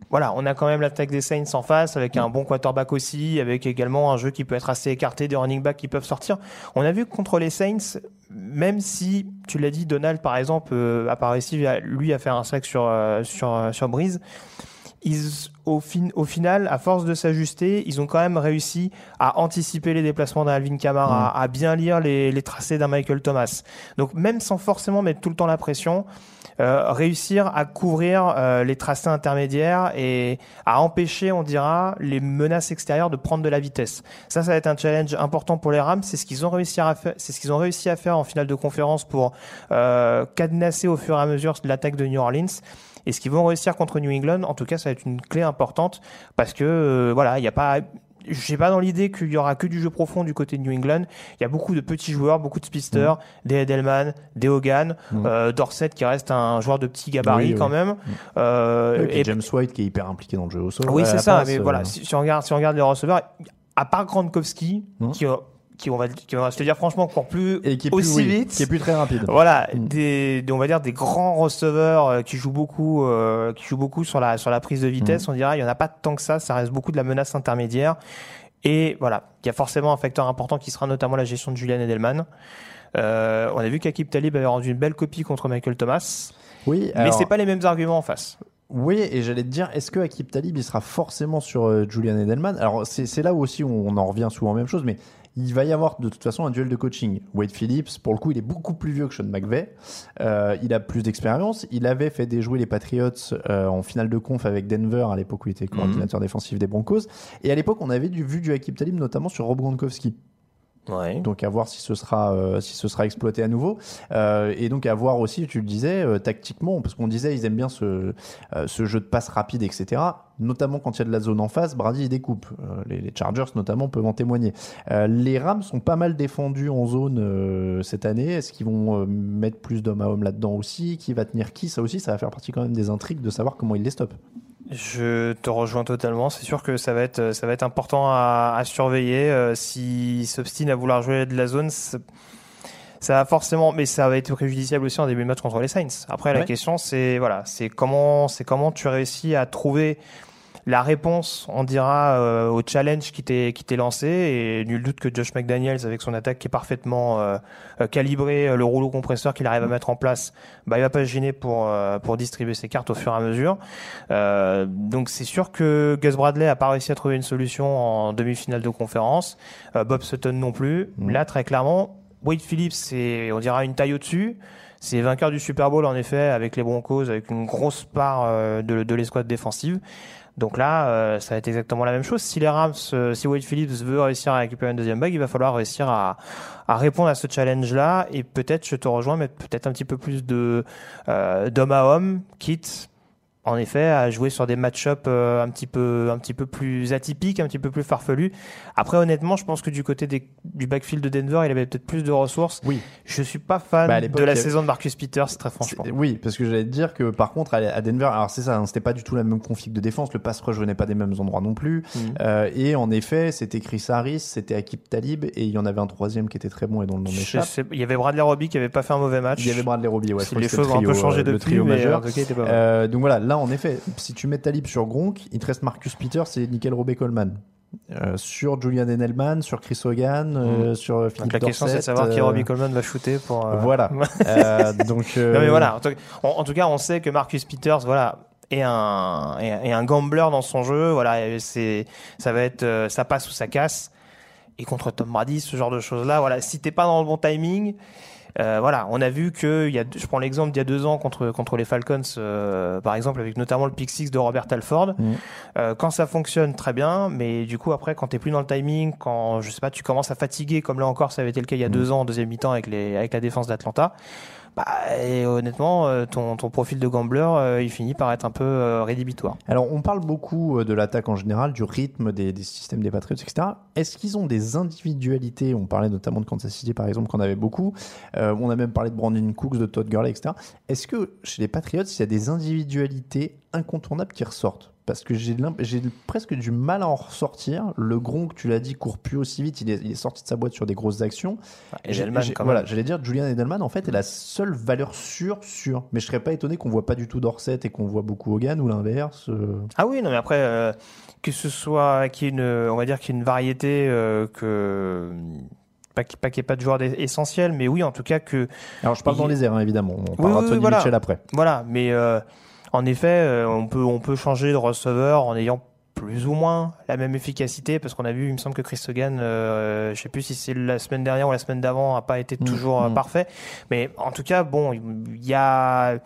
voilà, on a quand même l'attaque des Saints en face avec un bon quarterback aussi, avec également un jeu qui peut être assez écarté, des running backs qui peuvent sortir. On a vu que contre les Saints, même si tu l'as dit, Donald par exemple euh, a pas réussi lui à faire un sac sur euh, sur euh, sur Breeze. Ils, au, fin, au final, à force de s'ajuster, ils ont quand même réussi à anticiper les déplacements d'un Alvin Kamara, à bien lire les, les tracés d'un Michael Thomas. Donc même sans forcément mettre tout le temps la pression, euh, réussir à couvrir euh, les tracés intermédiaires et à empêcher, on dira, les menaces extérieures de prendre de la vitesse. Ça, ça va être un challenge important pour les Rams. C'est ce qu'ils ont réussi à faire. C'est ce qu'ils ont réussi à faire en finale de conférence pour euh, cadenasser au fur et à mesure l'attaque de New Orleans. Et ce qu'ils vont réussir contre New England, en tout cas, ça va être une clé importante parce que voilà, il n'y a pas j'ai pas dans l'idée qu'il y aura que du jeu profond du côté de New England. Il y a beaucoup de petits joueurs, beaucoup de speedsters, mmh. des Edelman, des Hogan, mmh. euh, Dorset qui reste un joueur de petit gabarit quand même. Mmh. Euh, et, James White qui est hyper impliqué dans le jeu au sol. Oui, c'est ça. mais voilà, euh. si, on regarde, si on regarde les receveurs, à part Gronkowski, qui qui on va, qui on va se le dire franchement encore plus et qui est aussi plus, vite, qui est plus très rapide. Voilà, mm. des, on va dire des grands receveurs euh, qui jouent beaucoup, euh, qui jouent beaucoup sur la sur la prise de vitesse. Mm. On dirait il y en a pas tant que ça. Ça reste beaucoup de la menace intermédiaire. Et voilà, il y a forcément un facteur important qui sera notamment la gestion de Julian Edelman. Euh, on a vu qu'Akib Talib avait rendu une belle copie contre Michael Thomas. Oui, alors... mais c'est pas les mêmes arguments en face. Oui, et j'allais te dire, est-ce que Akib Talib il sera forcément sur Julian Edelman? Alors c'est là où aussi on en revient souvent à la même chose, mais il va y avoir de toute façon un duel de coaching. Wade Phillips, pour le coup, il est beaucoup plus vieux que Sean McVay. Euh, il a plus d'expérience. Il avait fait déjouer les Patriots euh, en finale de conf avec Denver à l'époque où il était coordinateur mhm. défensif des Broncos. Et à l'époque, on avait du, vu du Akib Talib notamment sur Rob Gronkowski. Donc à voir si ce sera euh, si ce sera exploité à nouveau. Euh, et donc à voir aussi tu le disais euh, tactiquement parce qu'on disait ils aiment bien ce ce jeu de passe rapide etc notamment quand il y a de la zone en face Brady il découpe. Les, Chargers notamment peuvent en témoigner. Les Rams sont pas mal défendus en zone cette année. Est-ce qu'ils vont mettre plus d'hommes à hommes là-dedans aussi? Qui va tenir qui? Ça aussi ça va faire partie quand même des intrigues de savoir comment ils les stoppent je te rejoins totalement. C'est sûr que ça va être, ça va être important à, à surveiller. Euh, S'ils s'obstinent à vouloir jouer de la zone, ça, va forcément, mais ça va être préjudiciable aussi en début de match contre les Saints. Après, la question, c'est voilà, c'est comment, c'est comment tu réussis à trouver la réponse, on dira, euh, au challenge qui t'est qui t'est lancé et nul doute que Josh McDaniels avec son attaque qui est parfaitement euh, euh, calibré, le rouleau compresseur qu'il arrive à mettre en place, bah il va pas se gêner pour pour distribuer ses cartes au fur et à mesure. donc c'est sûr que Gus Bradley a pas réussi à trouver une solution en demi-finale de conférence, Bob Sutton non plus. Là très clairement, Wade Phillips c'est on dira une taille au-dessus C'est vainqueur du Super Bowl en effet avec les Broncos, avec une grosse part de, de l'escouade défensive. Donc là, euh, ça va être exactement la même chose. Si les Rams, euh, si Wade Phillips veut réussir à récupérer une deuxième bague, il va falloir réussir à, à répondre à ce challenge-là. Et peut-être, je te rejoins, mettre peut-être un petit peu plus de euh, d'homme à homme, quitte en effet, à jouer sur des match-up euh, un petit peu, un petit peu plus atypiques, un petit peu plus farfelus. Après, honnêtement, je pense que du côté des, du backfield de Denver, il avait peut-être plus de ressources. Oui. Je suis pas fan Bah, de la saison de Marcus Peters, très franchement. Oui, parce que j'allais te dire que par contre, à Denver, alors c'est ça, hein, c'était pas du tout la même config de défense, le pass rush venait pas des mêmes endroits non plus. Mhm. Euh, et en effet, c'était Chris Harris, c'était Akib Talib, et il y en avait un troisième qui était très bon et dont le nom m'échappe. il y avait Bradley Robbie qui avait pas fait un mauvais match. Il y avait Bradley Robbie, ouais. je les choses le ont un peu trio, changé euh, le depuis, trio mais majeur. Euh, donc voilà, là en effet, si tu mets Talib sur Gronk, il te reste Marcus Peters et Nickel Robey Coleman. Euh, sur Julian Edelman, sur Chris Hogan, euh, sur Philippe Mm. Donc la question c'est de savoir qui euh, Robbie Coleman va shooter pour. euh, Voilà. (laughs) Euh, donc. euh, Non mais voilà. En tout, cas, on sait que Marcus Peters, voilà, est un est, un gambler dans son jeu. Voilà, c'est ça va être euh, ça passe ou ça casse. Et contre Tom Brady, ce genre de choses là, voilà, si t'es pas dans le bon timing. Euh, voilà, on a vu que il y a, je prends l'exemple d'il y a deux ans contre contre les Falcons, euh, par exemple, avec notamment le pick six de Robert Alford. Mhm. Euh, quand ça fonctionne très bien, mais du coup après quand t'es plus dans le timing, quand je sais pas, tu commences à fatiguer, comme là encore ça avait été le cas il y a Mhm. deux ans en deuxième mi-temps avec les avec la défense d'Atlanta. Bah, et honnêtement, euh, ton, profil de gambler, euh, il finit par être un peu euh, rédhibitoire. Alors, on parle beaucoup de l'attaque en général, du rythme des, systèmes des Patriots, etc. Est-ce qu'ils ont des individualités? On parlait notamment de Kansas City, par exemple, qu'on avait beaucoup. On a même parlé de Brandon Cooks, de Todd Gurley, etc. Est-ce que chez les Patriots, il y a des individualités incontournables qui ressortent? Parce que j'ai presque du mal à en ressortir. Le Gronk, tu l'as dit, court plus aussi vite. Il est, il est sorti de sa boîte sur des grosses actions. Et J'ai- Edelman, quand voilà, même. j'allais dire Julian Edelman en fait est la seule valeur sûre sûre. Mais je serais pas étonné qu'on voit pas du tout Dorset et qu'on voit beaucoup Hogan ou l'inverse. euh. Ah oui, non mais après euh, que ce soit qu'il y ait une, on va dire qu'il y ait une variété euh, que pas qu'il n'y ait pas de joueurs essentiels, mais oui en tout cas que Alors je parle Il- dans les airs hein, évidemment. On Oui, parlera oui, de Tony voilà. Mitchell après. Voilà, mais euh, en effet, euh, on peut on peut changer de receveur en ayant plus ou moins la même efficacité parce qu'on a vu, il me semble que Chris Hogan, euh, je sais plus si c'est la semaine dernière ou la semaine d'avant, a pas été Mm, toujours euh, mm. parfait. Mais en tout cas, bon, il y a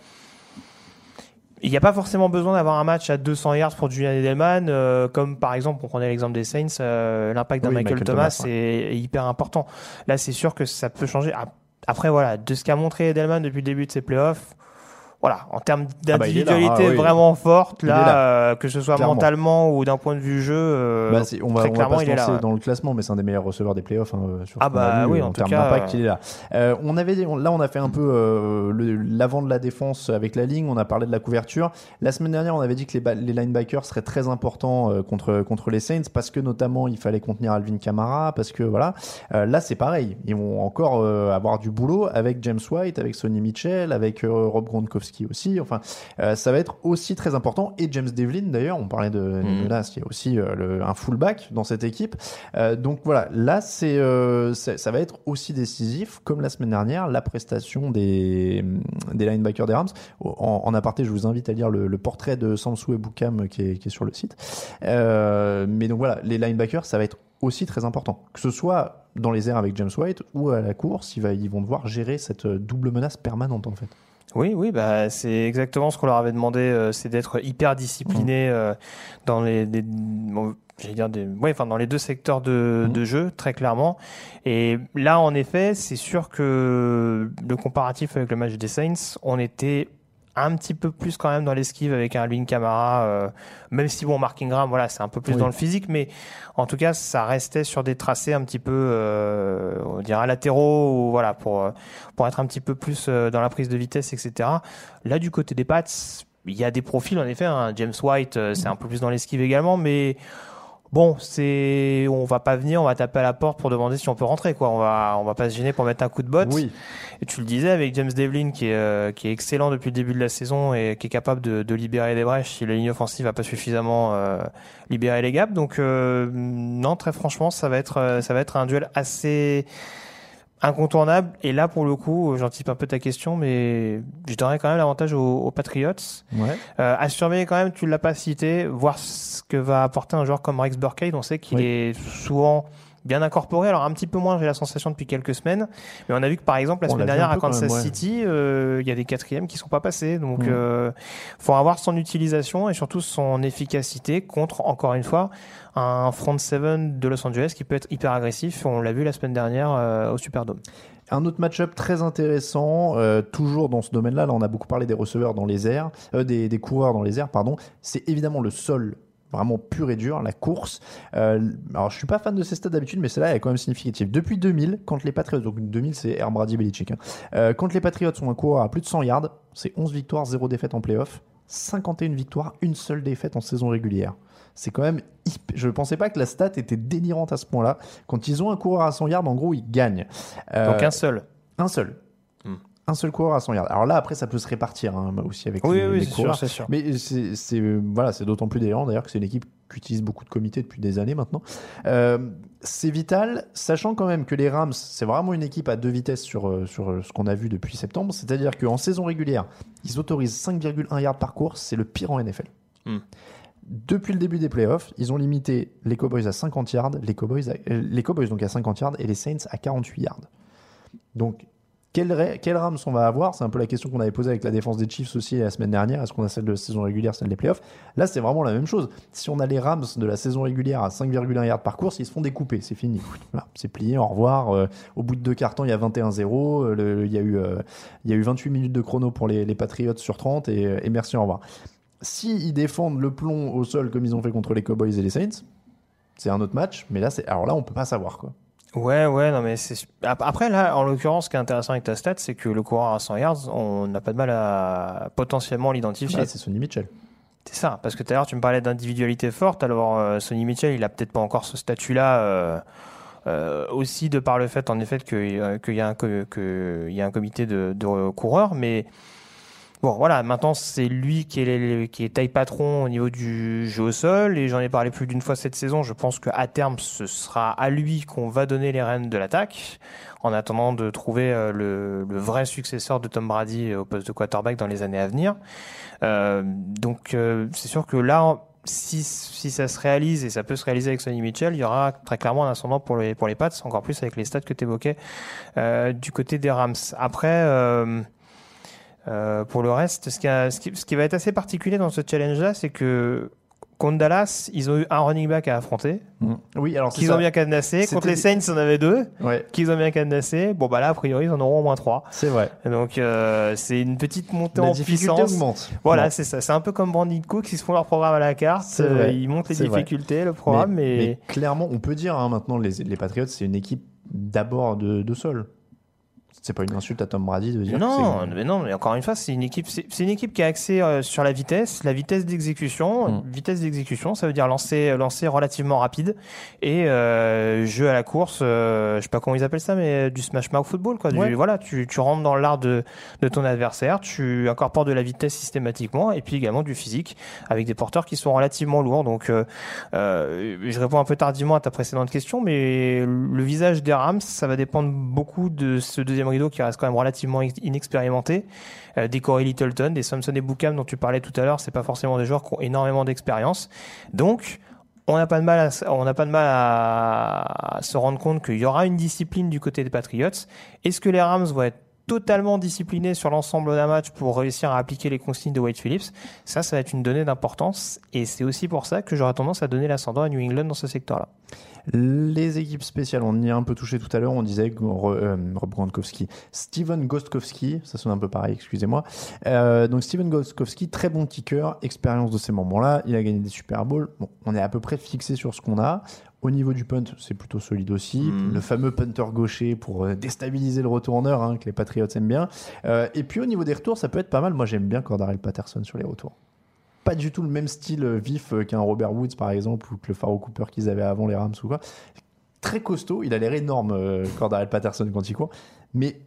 il n'y a pas forcément besoin d'avoir un match à 200 yards pour Julian Edelman, euh, comme par exemple, on prenait l'exemple des Saints, euh, l'impact d'un Oui, Michael, Michael Thomas, Thomas, est, hyper important. Là, c'est sûr que ça peut changer. Ap- Après, voilà, de ce qu'a montré Edelman depuis le début de ses playoffs, voilà, en termes Ah bah, d'individualité ah oui. vraiment forte, là, là. euh, que ce soit Clairement. mentalement ou d'un point de vue jeu, euh, Bah, on va, très on va clairement, pas se il est là, ouais. dans le classement, mais c'est un des meilleurs receveurs des playoffs. hein, sur Ah bah vu, oui, en, en termes d'impact, euh, il est là. Euh, on avait, on- là, on a fait un peu euh, l'avant de la défense avec la ligne. On a parlé de la couverture. La semaine dernière, on avait dit que les, les linebackers seraient très importants euh, contre contre les Saints parce que notamment il fallait contenir Alvin Kamara parce que voilà. Euh, là, c'est pareil. Ils vont encore euh, avoir du boulot avec James White, avec Sonny Mitchell, avec euh, Rob Gronkowski aussi. Enfin, euh, ça va être aussi très important. Et James Devlin, d'ailleurs, on parlait de. Nicolas, il y a aussi euh, le- un fullback dans cette équipe. Euh, donc voilà, là, c'est, ça va être aussi décisif, comme la semaine dernière, la prestation des, des linebackers des Rams. En, en aparté, je vous invite à lire le, le portrait de Samsou et Boukam qui est, qui est sur le site. Mais donc voilà, les linebackers, ça va être aussi très important. Que ce soit dans les airs avec James White ou à la course, ils vont devoir gérer cette double menace permanente en fait. Oui, oui, bah c'est exactement ce qu'on leur avait demandé, euh, c'est d'être hyper discipliné euh, dans les, bon, j'allais dire des, ouais, enfin dans les deux secteurs de, Mhm. de jeu, très clairement. Et là, en effet, c'est sûr que le comparatif avec le match des Saints, on était un petit peu plus quand même dans l'esquive avec un Alvin Kamara, euh, même si bon, Mark Ingram, voilà, c'est un peu plus Oui. dans le physique, mais en tout cas, ça restait sur des tracés un petit peu, euh, on dirait latéraux, ou voilà, pour euh, pour être un petit peu plus euh, dans la prise de vitesse, etc. Là, du côté des Pats, il y a des profils, en effet. hein. James White, euh, c'est un peu plus dans l'esquive également, mais bon, c'est, on va pas venir, on va taper à la porte pour demander si on peut rentrer, quoi. On va, on va pas se gêner pour mettre un coup de botte. Oui, Et tu le disais avec James Devlin, qui est, euh, qui est excellent depuis le début de la saison et qui est capable de, de libérer des brèches si la ligne offensive a pas suffisamment euh, libéré les gaps. Donc euh, non, très franchement, ça va être, ça va être un duel assez incontournable. Et là, pour le coup, j'anticipe un peu ta question, mais je donnerais quand même l'avantage aux, aux Patriots. ouais. Euh, à surveiller quand même, tu l'as pas cité, voir ce que va apporter un joueur comme Rex Burkhead. On sait qu'il Oui. est souvent bien incorporé. Alors un petit peu moins, j'ai la sensation depuis quelques semaines, mais on a vu que par exemple la On semaine dernière à Kansas même, ouais. City, euh, il y a des quatrièmes qui sont pas passés. Donc, Mm. euh, faut avoir son utilisation et surtout son efficacité contre encore une fois un front seven de Los Angeles qui peut être hyper agressif. On l'a vu la semaine dernière euh, au Superdome. Un autre match-up très intéressant, euh, toujours dans ce domaine-là, là on a beaucoup parlé des receveurs dans les airs, euh, des, des coureurs dans les airs, pardon, c'est évidemment le sol vraiment pur et dur, la course. Euh, alors je suis pas fan de ces stats d'habitude, mais celle-là est quand même significative. Depuis 2000, quand les Patriots, donc 2000 c'est Air Brady Belichick, hein, euh, quand les Patriots sont un coureur à plus de 100 yards, c'est 11 victoires, 0 défaites en playoff, 51 victoires, une seule défaite en saison régulière. C'est quand même. Je ne pensais pas que la stat était délirante à ce point-là. Quand ils ont un coureur à 100 yards, en gros, ils gagnent. Euh, Donc un seul. un seul. Un seul coureur à 100 yards. Alors là, après, ça peut se répartir hein, aussi avec Oui, les, oui, les c'est coureurs. sûr, c'est sûr. Mais c'est voilà, c'est d'autant plus délirant d'ailleurs que c'est une équipe qui utilise beaucoup de comités depuis des années maintenant. Euh, c'est vital, sachant quand même que les Rams, c'est vraiment une équipe à deux vitesses sur, euh, sur euh, ce qu'on a vu depuis septembre. C'est-à-dire qu'en saison régulière, ils autorisent 5,1 yards par course, c'est le pire en NFL. Hmm. Depuis le début des playoffs, ils ont limité les Cowboys à 50 yards, les Cowboys, à- euh, les Cowboys donc à 50 yards et les Saints à 48 yards. Donc, quel, ra- quel Rams on va avoir? C'est un peu la question qu'on avait posée avec la défense des Chiefs aussi la semaine dernière. Est-ce qu'on a celle de la saison régulière, celle des playoffs? Là, c'est vraiment la même chose. Si on a les Rams de la saison régulière à 5,1 yards par course, ils se font découper. C'est fini. C'est plié, au revoir. Euh, au bout de deux cartons, il y a 21-0. Euh, Il y, eu, euh, y a eu 28 minutes de chrono pour les, Patriots sur 30 et, merci, au revoir. Si ils défendent le plomb au sol comme ils ont fait contre les Cowboys et les Saints, c'est un autre match. Mais là, alors là, on peut pas savoir quoi. Ouais, ouais, non, mais c'est. Ap- Après, là, en l'occurrence, ce qui est intéressant avec ta stat, c'est que le coureur à 100 yards, on n'a pas de mal à potentiellement l'identifier. Ouais, c'est Sonny Mitchell. C'est ça, parce que tout à l'heure tu me parlais d'individualité forte. Alors euh, Sonny Mitchell, il a peut-être pas encore ce statut-là. euh, euh, aussi de par le fait en effet que, qu'il y a un co- que y a un comité de, de coureurs, mais bon voilà, maintenant c'est lui qui est taille patron au niveau du jeu au sol et j'en ai parlé plus d'une fois cette saison. Je pense qu'à terme ce sera à lui qu'on va donner les rênes de l'attaque en attendant de trouver euh, le, vrai successeur de Tom Brady au poste de quarterback dans les années à venir. Euh, donc euh, c'est sûr que là, si, ça se réalise et ça peut se réaliser avec Sonny Mitchell, il y aura très clairement un ascendant pour les pour les Pats, encore plus avec les stats que tu évoquais euh, du côté des Rams. Après. Euh, euh, pour le reste, ce qui, a- ce, qui, ce qui va être assez particulier dans ce challenge-là, c'est que contre Dallas, ils ont eu un running back à affronter, Oui, alors qu'ils ont bien cadenassé. Contre les Saints, ils en avaient deux, Ouais, qu'ils ont bien cadenassé. Bon, bah là, a priori, ils en auront au moins trois. c'est vrai. Donc, euh, c'est une petite montée La en puissance. augmente. Voilà, c'est ça. C'est un peu comme Brandon Cook, ils se font leur programme à la carte, euh, ils montent les vrai. difficultés, le programme, mais, mais clairement, on peut dire hein, maintenant les, les Patriots, c'est une équipe d'abord de, de sol. C'est pas une insulte à Tom Brady de dire. non, mais non, mais encore une fois, c'est une équipe, c'est c'est une équipe qui est axée euh, sur la vitesse, la vitesse d'exécution. Mm. Vitesse d'exécution, ça veut dire lancer, lancer relativement rapide et euh, jeu à la course. euh, je sais pas comment ils appellent ça, mais du smash mouth football, quoi. Du- Ouais. voilà, tu, tu rentres dans l'art de, de ton adversaire, tu incorpores de la vitesse systématiquement et puis également du physique avec des porteurs qui sont relativement lourds. Donc, euh, euh, je réponds un peu tardivement à ta précédente question, mais le visage des Rams, ça va dépendre beaucoup de ce deuxième rideau qui reste quand même relativement ex- inexpérimenté. Euh, des Corey Littleton, des Samson et Boukham dont tu parlais tout à l'heure, c'est pas forcément des joueurs qui ont énormément d'expérience. Donc, on n'a pas de mal à, on n'a pas de mal à se rendre compte qu'il y aura une discipline du côté des Patriots. Est-ce que les Rams vont être totalement disciplinés sur l'ensemble d'un match pour réussir à appliquer les consignes de Wade Phillips Ça, ça va être une donnée d'importance et c'est aussi pour ça que j'aurais tendance à donner l'ascendant à New England dans ce secteur-là. Les équipes spéciales, on y a un peu touché tout à l'heure. On disait euh, Rob Gronkowski, Steven Gostkowski, ça sonne un peu pareil, excusez-moi. Euh, donc Steven Gostkowski, très bon kicker, expérience de ces moments-là. Il a gagné des Super Bowls. Bon, on est à peu près fixé sur ce qu'on a. Au niveau du punt, c'est plutôt solide aussi. Mm. Le fameux punter gaucher pour euh, déstabiliser le retourneur, hein, que les Patriots aiment bien. Euh, et puis au niveau des retours, ça peut être pas mal. Moi, j'aime bien Cordarel Patterson sur les retours. Pas du tout le même style euh, vif qu'un Robert Woods, par exemple, ou que le Pharaoh Cooper qu'ils avaient avant les Rams ou quoi. Très costaud. Il a l'air énorme, Cordarel Patterson, quand il court. Mais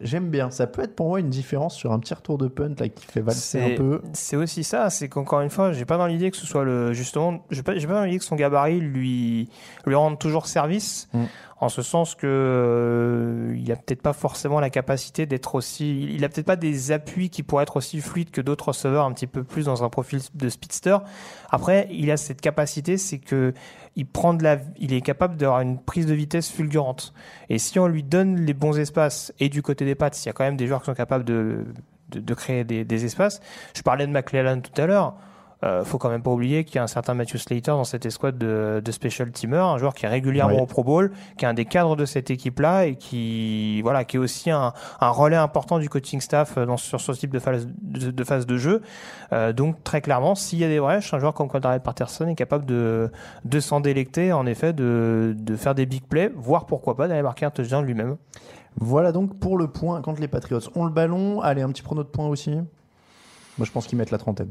J'aime bien. Ça peut être pour moi une différence sur un petit retour de punt là, qui fait valser un peu. c'est aussi ça, c'est qu'encore une fois, j'ai pas dans l'idée que ce soit le justement, j'ai pas, pas dans l'idée que son gabarit lui lui rende toujours service, Mm. En ce sens que euh, il a peut-être pas forcément la capacité d'être aussi, il a peut-être pas des appuis qui pourraient être aussi fluides que d'autres receveurs un petit peu plus dans un profil de speedster. Après, il a cette capacité, c'est que il prend la, il est capable d'avoir une prise de vitesse fulgurante. Et si on lui donne les bons espaces et du côté des pattes, il y a quand même des joueurs qui sont capables de de, créer des, des espaces. Je parlais de McClellan tout à l'heure. Euh, faut quand même pas oublier qu'il y a un certain Matthew Slater dans cette escouade de, de special teamer, un joueur qui est régulièrement au Pro Bowl, qui est un des cadres de cette équipe-là et qui voilà, qui est aussi un, un relais important du coaching staff euh, dans, sur ce type de phase de, de phase de jeu. Euh, donc très clairement, s'il y a des brèches, un joueur comme Quadrat Patterson est capable de de s'en délecter, en effet, de de faire des big plays, voire pourquoi pas d'aller marquer un touchdown lui-même. Voilà donc pour le point quand les Patriots ont le ballon. Allez, un petit prono de points aussi. Moi, je pense qu'ils mettent la trentaine.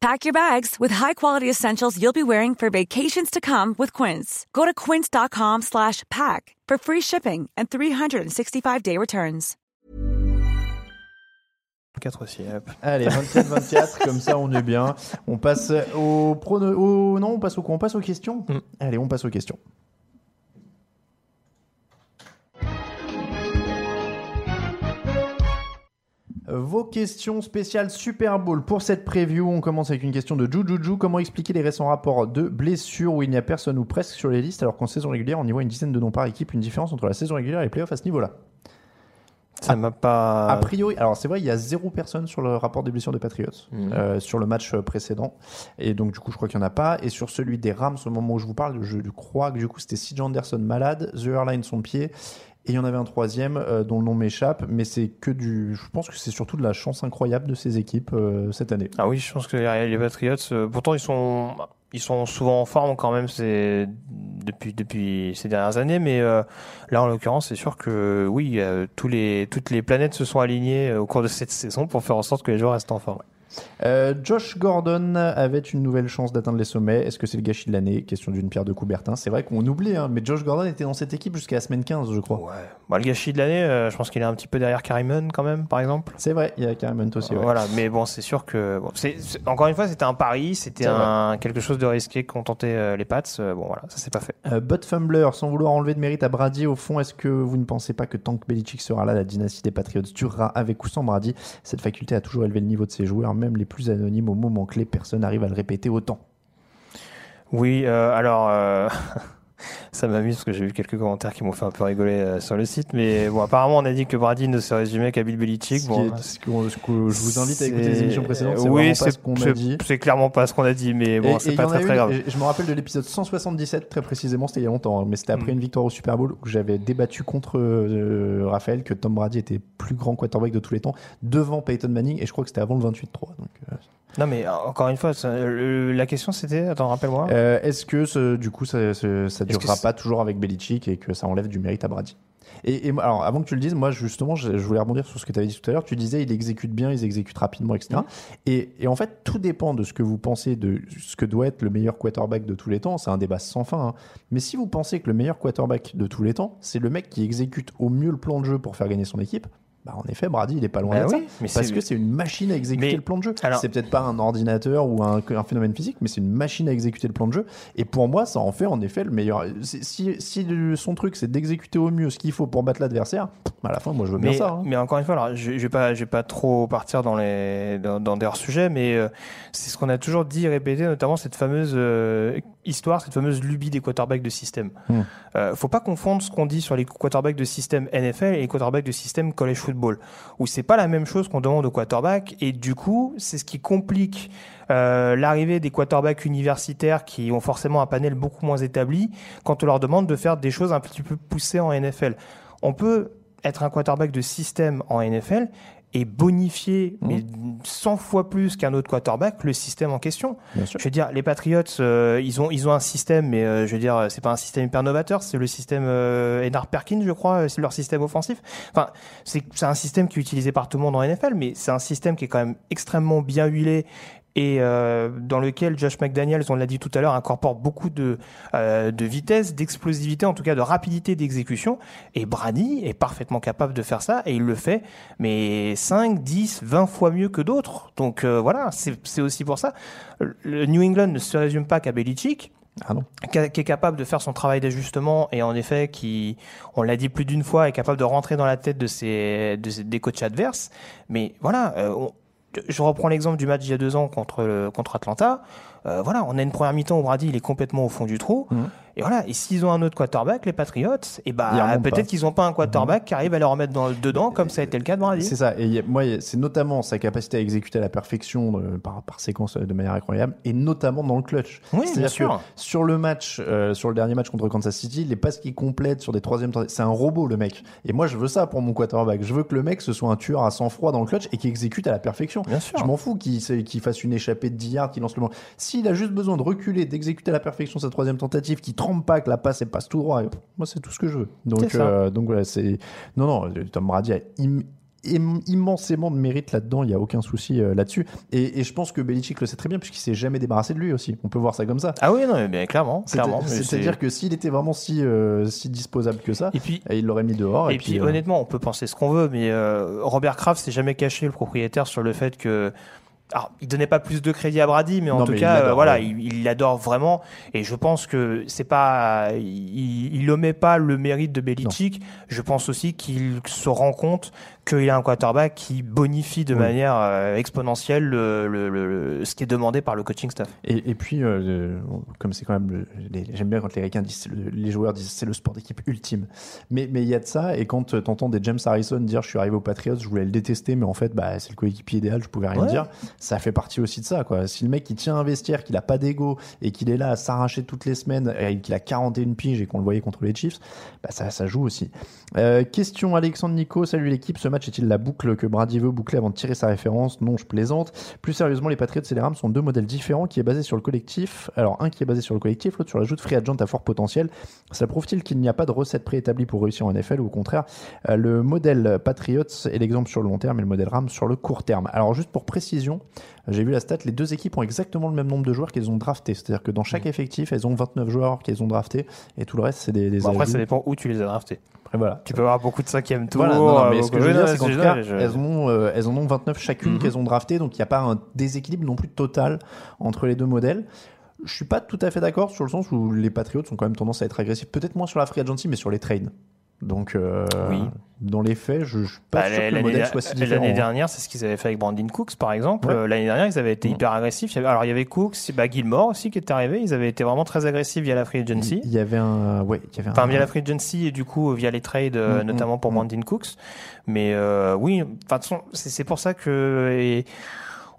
Pack your bags with high-quality essentials you'll be wearing for vacations to come with Quince. Go to quince.com slash pack for free shipping and 365-day returns. 4 aussi. hop. Allez, 24-24, (laughs) comme ça on est bien. On passe au prono. au- Non, on passe au quoi? On passe aux questions? Mm. Allez, on passe aux questions. Vos questions spéciales Super Bowl pour cette preview. On commence avec une question de Jujuju. Comment expliquer les récents rapports de blessures où il n'y a personne ou presque sur les listes alors qu'en saison régulière on y voit une dizaine de noms par équipe, une différence entre la saison régulière et les playoffs à ce niveau-là? Ça m'a pas. A priori, alors c'est vrai, il y a zéro personne sur le rapport des blessures des Patriots Mhm. euh, sur le match euh, précédent, et donc du coup je crois qu'il n'y en a pas. Et sur celui des Rams, au moment où je vous parle, je crois que du coup c'était CJ Anderson malade, The Airline son pied, et il y en avait un troisième euh, dont le nom m'échappe, mais c'est que du, je pense que c'est surtout de la chance incroyable de ces équipes euh, cette année. Ah oui, je pense que les, Patriots, euh, pourtant ils sont, ils sont souvent en forme quand même depuis depuis ces dernières années, mais euh, là en l'occurrence c'est sûr que oui, euh, tous les toutes les planètes se sont alignées euh, au cours de cette saison pour faire en sorte que les joueurs restent en forme. Euh, Josh Gordon avait une nouvelle chance d'atteindre les sommets. Est-ce que c'est le gâchis de l'année? Question d'une pierre de Coubertin. C'est vrai qu'on oublie, hein, mais Josh Gordon était dans cette équipe jusqu'à la semaine 15, je crois. Ouais. Bah, le gâchis de l'année, euh, je pense qu'il est un petit peu derrière Carrimon quand même, par exemple. C'est vrai, il y a Carmen aussi. ouais. Voilà, mais bon, c'est sûr que bon, encore une fois, c'était un pari, c'était un quelque chose de risqué qu'on tentait euh, les Pats. Bon, voilà, ça s'est pas fait. Bud Fumbler, sans vouloir enlever de mérite à Brady, au fond, est-ce que vous ne pensez pas que tant que Belichick sera là, la dynastie des Patriots durera avec ou sans Brady Cette faculté a toujours élevé le niveau de ses joueurs, même les plus anonymes au moment clé, personne n'arrive à le répéter autant. Oui, euh, alors euh, (laughs) ça m'amuse parce que j'ai vu quelques commentaires qui m'ont fait un peu rigoler euh, sur le site, mais bon, apparemment on a dit que Brady ne se résumait qu'à Bill Belichick. Bon, est- ce que, je vous invite à écouter c'est- les émissions précédentes, oui, c'est ce c'est- dit. C'est clairement pas ce qu'on a dit, mais bon, c'est pas très très grave. Je me rappelle de l'épisode 177 très précisément, c'était il y a longtemps, hein, mais c'était après Mm. une victoire au Super Bowl où j'avais débattu contre euh, Raphaël que Tom Brady était plus grand quarterback de tous les temps devant Peyton Manning et je crois que c'était avant le 28-3. Donc, euh, Non, mais euh, encore une fois, ça- le- la question c'était, attends, rappelle-moi. Euh, Est-ce que ce- du coup ça, ça, ça Est-ce que durera pas toujours avec Belichick et que ça enlève du mérite à Brady? Et, alors avant que tu le dises, moi justement je, je voulais rebondir sur ce que tu avais dit tout à l'heure. Tu disais il exécute bien, il exécute rapidement, etc. Et, et en fait tout dépend de ce que vous pensez de ce que doit être le meilleur quarterback de tous les temps. C'est un débat sans fin. hein. Mais si vous pensez que le meilleur quarterback de tous les temps, c'est le mec qui exécute au mieux le plan de jeu pour faire gagner son équipe. Bah en effet, Brady, il est pas loin Bah de oui, ça. mais Parce que c'est une machine à exécuter Mais- le plan de jeu. alors- C'est peut-être pas un ordinateur ou un, un phénomène physique, mais c'est une machine à exécuter le plan de jeu. Et pour moi, ça en fait en effet le meilleur. Si, si, son truc c'est d'exécuter au mieux ce qu'il faut pour battre l'adversaire, à la fin, moi je veux bien ça. hein. mais encore une fois, alors, je, je vais pas, je vais pas trop partir dans les dans, dans des hors-sujets, mais euh, c'est ce qu'on a toujours dit et répété, notamment cette fameuse euh, histoire, cette fameuse lubie des quarterbacks de système. Hmm. Euh, faut pas confondre ce qu'on dit sur les quarterbacks de système NFL et les quarterbacks de système college football, où c'est pas la même chose qu'on demande aux quarterbacks, et du coup, c'est ce qui complique euh, l'arrivée des quarterbacks universitaires qui ont forcément un panel beaucoup moins établi quand on leur demande de faire des choses un petit peu poussées en NFL. On peut être un quarterback de système en NFL et bonifier, Mmh. mais 100 fois plus qu'un autre quarterback, le système en question. Je veux dire, les Patriots, euh, ils ont ils ont un système, mais euh, je veux dire, c'est pas un système hyper novateur, c'est le système euh, Enar Perkins, je crois, c'est leur système offensif. Enfin, c'est c'est un système qui est utilisé par tout le monde en NFL, mais c'est un système qui est quand même extrêmement bien huilé et euh, dans lequel Josh McDaniels, on l'a dit tout à l'heure, incorpore beaucoup de, euh, de vitesse, d'explosivité, en tout cas de rapidité d'exécution. Et Brady est parfaitement capable de faire ça, et il le fait, mais 5, 10, 20 fois mieux que d'autres. Donc euh, voilà, c'est aussi pour ça. Le New England ne se résume pas qu'à Belichick Ah qui est capable de faire son travail d'ajustement et en effet qui, on l'a dit plus d'une fois, est capable de rentrer dans la tête de ses, de ses- des coachs adverses. Mais voilà, on- je reprends l'exemple du match d'il y a deux ans contre contre Atlanta. Euh, voilà, on a une première mi-temps où Brady il est complètement au fond du trou. Mhm. Et voilà, et s'ils ont un autre quarterback, les Patriots, et Ils bah peut-être qu'ils n'ont pas un quarterback qui arrive à les remettre dans, dedans, comme ça a été le cas de Brady. C'est ça. Et a- moi, c'est notamment sa capacité à exécuter à la perfection de- par, par séquence euh, de manière incroyable, et notamment dans le clutch. Oui, bien C'est-à-dire sûr. que sur le match, euh, sur le dernier match contre Kansas City, les passes qu'il complète sur des troisièmes, c'est un robot le mec. Et moi, je veux ça pour mon quarterback. Je veux que le mec ce soit un tueur à sang froid dans le clutch et qui exécute à la perfection. Bien sûr. Je m'en fous qu'il se- qu'il fasse une échappée de 10 yards, qu'il lance le ballon. S'il a juste besoin de reculer, d'exécuter à la perfection sa troisième tentative, qu'il pas, que la passe elle passe tout droit, moi c'est tout ce que je veux. Donc, euh, donc voilà, c'est non non, Tom Brady a im- im- immensément de mérite là-dedans, il n'y a aucun souci euh, là-dessus. Et, et je pense que Belichick le sait très bien puisqu'il s'est jamais débarrassé de lui aussi. On peut voir ça comme ça. Ah oui, non, mais bien clairement, C'est-à-dire c'est- que s'il était vraiment si, euh, si disposable que ça, Et puis, il l'aurait mis dehors. Et, puis, euh, honnêtement, on peut penser ce qu'on veut, mais euh, Robert Kraft s'est jamais caché le propriétaire sur le fait que. Alors, il donnait pas plus de crédit à Brady, mais en Non, tout mais il cas, l'adore, euh, voilà, ouais. il il l'adore vraiment. Et je pense que c'est pas, il, il omet pas le mérite de Belichick. Je pense aussi qu'il se rend compte qu'il a un quarterback qui bonifie de Oui. manière euh, exponentielle le, le- le- le- ce qui est demandé par le coaching staff. Et, et puis, euh, euh, comme c'est quand même, j'aime bien quand les Ricains disent, les joueurs disent c'est le sport d'équipe ultime. Mais mais il y a de ça, et quand tu entends des James Harrison dire je suis arrivé aux Patriots, je voulais le détester, mais en fait, bah, c'est le coéquipier idéal, je pouvais rien Ouais. dire. Ça fait partie aussi de ça, quoi. Si le mec il tient un vestiaire, qu'il a pas d'ego et qu'il est là à s'arracher toutes les semaines et qu'il a 41 piges et qu'on le voyait contre les Chiefs, bah, ça, ça joue aussi. Euh, question Alexandre Nico, salut l'équipe, ce match est-il la boucle que Brady veut boucler avant de tirer sa référence? Non, je plaisante. Plus sérieusement, les Patriots et les Rams sont deux modèles différents qui est basé sur le collectif. Alors, un qui est basé sur le collectif, l'autre sur l'ajout de free agent à fort potentiel. Ça prouve-t-il qu'il n'y a pas de recette préétablie pour réussir en NFL ou au contraire, euh, le modèle Patriots est l'exemple sur le long terme et le modèle Rams sur le court terme? Alors, juste pour précision, j'ai vu la stat, les deux équipes ont exactement le même nombre de joueurs qu'elles ont draftés. C'est-à-dire que dans chaque effectif, elles ont 29 joueurs qu'elles ont draftés et tout le reste, c'est des, des Bon, après, ça dépend où tu les as draftés. Après, voilà. Tu peux avoir beaucoup de cinquième tour. Voilà, non, non, mais euh, ce que beaucoup- je veux dire, c'est qu'en tout cas, je- elles, ont, euh, elles en ont 29 chacune Mhm. qu'elles ont drafté, donc il n'y a pas un déséquilibre non plus total entre les deux modèles. Je suis pas tout à fait d'accord sur le sens où les Patriots ont quand même tendance à être agressifs, peut-être moins sur la free agency, mais sur les trades. Donc, euh, Oui. dans les faits, je, je suis pas Bah, sûr que le modèle soit si différent. L'année dernière, c'est ce qu'ils avaient fait avec Brandon Cooks, par exemple. Ouais. Euh, L'année dernière, ils avaient été Mhm. hyper agressifs. Alors, il y avait Cooks, bah, Gilmore aussi qui était arrivé. Ils avaient été vraiment très agressifs via la free agency. Il y avait un, ouais, il y avait un, Enfin, via la free agency et du coup via les trades, euh, Mhm, notamment pour. Brandon Cooks. Mais euh, oui, enfin, de toute façon, c'est pour ça que et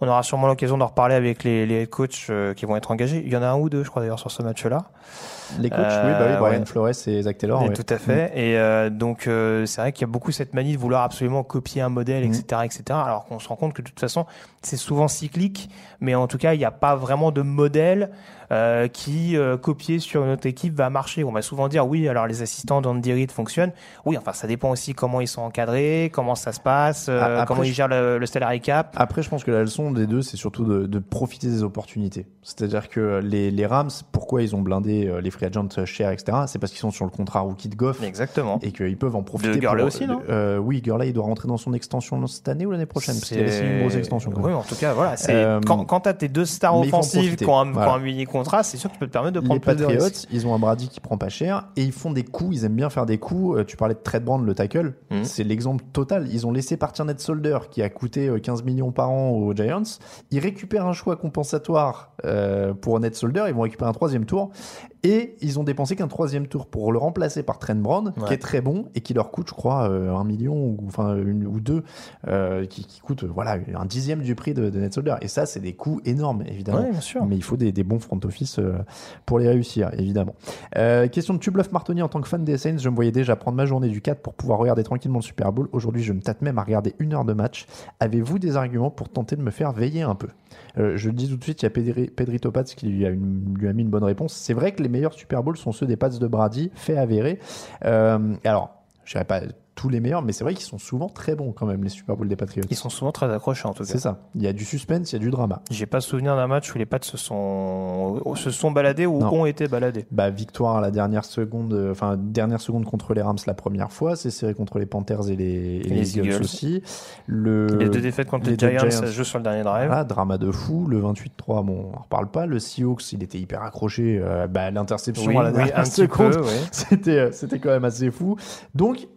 on aura sûrement l'occasion d'en reparler avec les, les coachs euh, qui vont être engagés. Il y en a un ou deux, je crois d'ailleurs, sur ce match-là. Les coachs, Euh, oui, bah oui, Brian ouais. Flores et Zach Taylor. Et ouais. Tout à fait. Et euh, donc, euh, c'est vrai qu'il y a beaucoup cette manie de vouloir absolument copier un modèle, Mhm. etc., etc. Alors qu'on se rend compte que de toute façon, c'est souvent cyclique, mais en tout cas, il n'y a pas vraiment de modèle euh, qui, euh, copié sur une autre équipe, va marcher. On va souvent dire, oui, alors les assistants d'Andy Reid fonctionnent. Oui, enfin, ça dépend aussi comment ils sont encadrés, comment ça se passe, euh, A- après, comment ils gèrent le, le salary cap. Après, je pense que la leçon des deux, c'est surtout de, de profiter des opportunités. C'est-à-dire que les, les Rams, pourquoi ils ont blindé euh, les free agents chers, etc., c'est parce qu'ils sont sur le contrat rookie de Goff. Exactement. et qu'ils peuvent en profiter. De Gurley aussi, non Oui, Gurley, il doit rentrer dans son extension cette année ou l'année prochaine? Parce qu'il signé une grosse extension. Oui, en tout cas, voilà. quand, quand tu as tes deux stars offensives qui ont un, Voilà. Contrat, c'est sûr que tu peux te permettre de Les prendre de Patriots, ils ont un Brady qui prend pas cher et ils font des coups. Ils aiment bien faire des coups. Euh, Tu parlais de Trade Brand, le tackle. Mhm. C'est l'exemple total. Ils ont laissé partir Ned Solder qui a coûté euh, 15 millions par an aux Giants. Ils récupèrent un choix compensatoire euh, pour Ned Solder. Ils vont récupérer un troisième tour. Et ils ont dépensé qu'un troisième tour pour le remplacer par Trent Brown, qui est très bon et qui leur coûte, je crois, euh, un million ou enfin une ou deux, euh, qui, qui coûte voilà un dixième du prix de, de. Et ça, c'est des coûts énormes, évidemment. Ouais, bien sûr. Mais il faut des, des bons front office euh, pour les réussir, évidemment. Question de Tubloff Martoni en tant que fan des Saints, je me voyais déjà prendre ma journée du 4 pour pouvoir regarder tranquillement le Super Bowl. Aujourd'hui, je me tâte même à regarder une heure de match. Avez-vous des arguments pour tenter de me faire veiller un peu? Euh, Je le dis tout de suite, il y a Pedri, Pedrito Pats qui lui a, mis une bonne réponse. C'est vrai que les meilleurs Super Bowls sont ceux des Pats de Brady, fait avéré. Euh, alors, je dirais pas tous les meilleurs, mais c'est vrai qu'ils sont souvent très bons quand même, les Super Bowls des Patriots. Ils sont souvent très accrochés en tout cas. C'est ça. Il y a du suspense, il y a du drama. J'ai pas souvenir d'un match où les Pats se sont, se sont baladés ou Non. ont été baladés. Bah, victoire à la dernière seconde, euh, enfin dernière seconde contre les Rams la première fois, c'est serré contre les Panthers et les, et les les Eagles, Eagles. aussi. Le, les deux défaites contre les les, Giants, Giants. jouent sur le dernier drive. Voilà, drama de fou. Le 28-3, bon, on en reparle pas. Le Seahawks, il était hyper accroché. euh, bah, l'interception oui, à la oui, dernière seconde, peu, ouais. (laughs) c'était, euh, c'était quand même assez fou. Donc,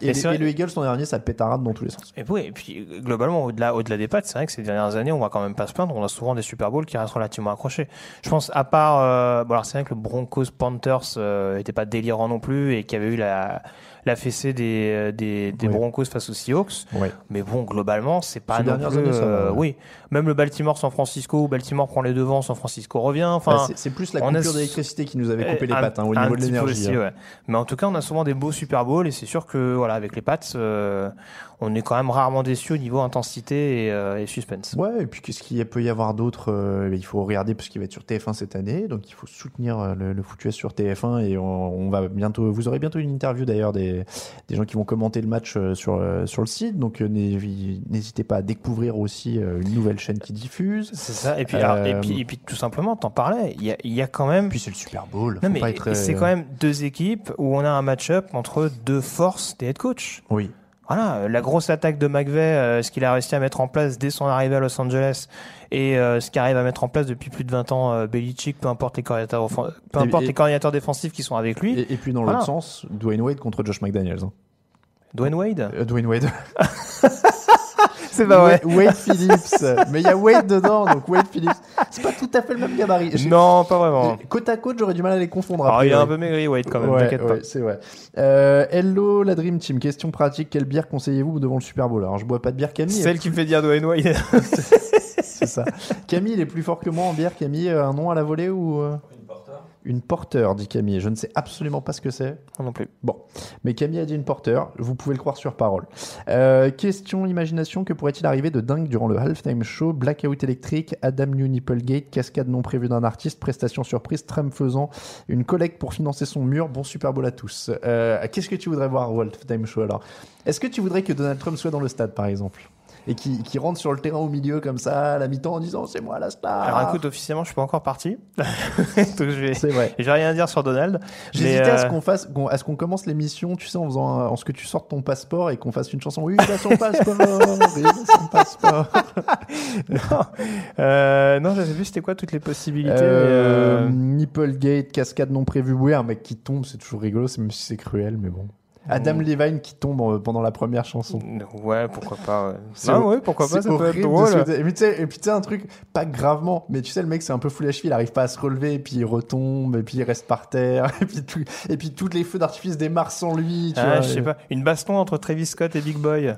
et, Et les- le Eagles l'an dernier, ça pétarade dans tous les sens. Et oui, et puis euh, globalement, au-delà, au-delà des pattes, c'est vrai que ces dernières années, on va quand même pas se plaindre. On a souvent des Super Bowls qui restent relativement accrochés. Je pense, à part, euh, bon alors c'est vrai que le Broncos Panthers euh, était pas délirant non plus et qu'il y avait eu la, la fessée des, euh, des, des Oui. Broncos face aux Seahawks. Ouais. Mais bon, globalement, c'est pas Ces non plus, années, ça euh, oui. Même le Baltimore-San Francisco, où Baltimore prend les devants, San Francisco revient. Enfin, Bah, c'est, c'est plus la a coupure s- d'électricité qui nous avait coupé les un- pattes hein, au niveau de l'énergie. hein. ouais. Mais en tout cas, on a souvent des beaux Super Bowls et c'est sûr que voilà, avec les Pats, euh, on est quand même rarement déçu au niveau intensité et, euh, et suspense. Ouais, et puis qu'est-ce qu'il peut y avoir d'autre Euh, Il faut regarder parce qu'il va être sur TF1 cette année, donc il faut soutenir euh, le, le foot US sur TF1 et on, on va bientôt. Vous aurez bientôt une interview d'ailleurs des, des gens qui vont commenter le match sur sur le site, donc n'hé- n'hésitez pas à découvrir aussi une nouvelle chaîne qui diffuse. C'est ça. Et puis, alors, et puis, et puis, tout simplement, t'en parlais. Il y a, il y a quand même. Puis c'est le Super Bowl. non mais être, euh, c'est quand même deux équipes où on a un match-up entre deux forces des head coach. Oui. Voilà, euh, la grosse attaque de McVeigh, euh, ce qu'il a réussi à mettre en place dès son arrivée à Los Angeles, et euh, ce qu'arrive à mettre en place depuis plus de 20 ans euh, Belichick, peu importe les coordinateurs, peu importe et- les coordinateurs défensifs qui sont avec lui. Et, et puis dans Voilà. l'autre sens, Dwayne Wade contre Josh McDaniels. hein. Dwayne Wade? Dwayne Wade. (laughs) (laughs) C'est Wade, Wade Phillips. Mais il y a Wade dedans, donc Wade Phillips. C'est pas tout à fait le même gabarit. Non, pas vraiment. Côte à côte, j'aurais du mal à les confondre. Alors, il est un peu maigri, Wade, quand même, Ouais, t'inquiète ouais, pas. c'est vrai. Euh, hello, la Dream Team. Question pratique. Quelle bière conseillez-vous devant le Super Bowl? Alors, je bois pas de bière, Camille. Celle qui me fait dire Dwayne Wade. (laughs) C'est ça. Camille, il est plus fort que moi en bière. Camille, euh, un nom à la volée ou euh? Une porteur, dit Camille. Je ne sais absolument pas ce que c'est. Non, non plus. Bon, mais Camille a dit une porteur. Vous pouvez le croire sur parole. Euh, question imagination. Que pourrait-il arriver de dingue durant le halftime show? Blackout électrique, Adam New Nipplegate, cascade non prévue d'un artiste, prestation surprise, Trump faisant une collecte pour financer son mur. Bon Super Bowl à tous. Euh, Qu'est-ce que tu voudrais voir au halftime show alors? Est-ce que tu voudrais que Donald Trump soit dans le stade par exemple? Et qui, qui rentre sur le terrain au milieu comme ça à la mi-temps en disant c'est moi la star. Alors écoute, officiellement, je suis pas encore parti. (laughs) Donc je vais. c'est vrai. Je vais rien dire sur Donald. J'hésitais à ce euh, qu'on fasse, qu'on- à ce qu'on commence l'émission, tu sais, en faisant, un- en ce que tu sortes ton passeport et qu'on fasse une chanson. Oui, il a son passeport, il a son passeport. (laughs) Euh, non, j'avais vu c'était quoi toutes les possibilités. Euh, euh, Nipplegate, cascade non prévue. Oui, un mec qui tombe, c'est toujours rigolo, c'est- même si c'est cruel, mais bon. Adam Mm. Levine qui tombe pendant la première chanson. Ouais, pourquoi pas. Ouais. C'est Ah ouais, pourquoi pas, ça peut être drôle. souhaiter- Et puis tu sais- et puis tu sais un truc, pas gravement, mais tu sais le mec c'est un peu fou la cheville, il arrive pas à se relever, et puis il retombe, et puis il reste par terre, (laughs) et puis, tout, et puis tous les feux d'artifice démarrent sans lui. Tu Ah, vois, je sais et- pas. Une baston entre Travis Scott et Big Boy.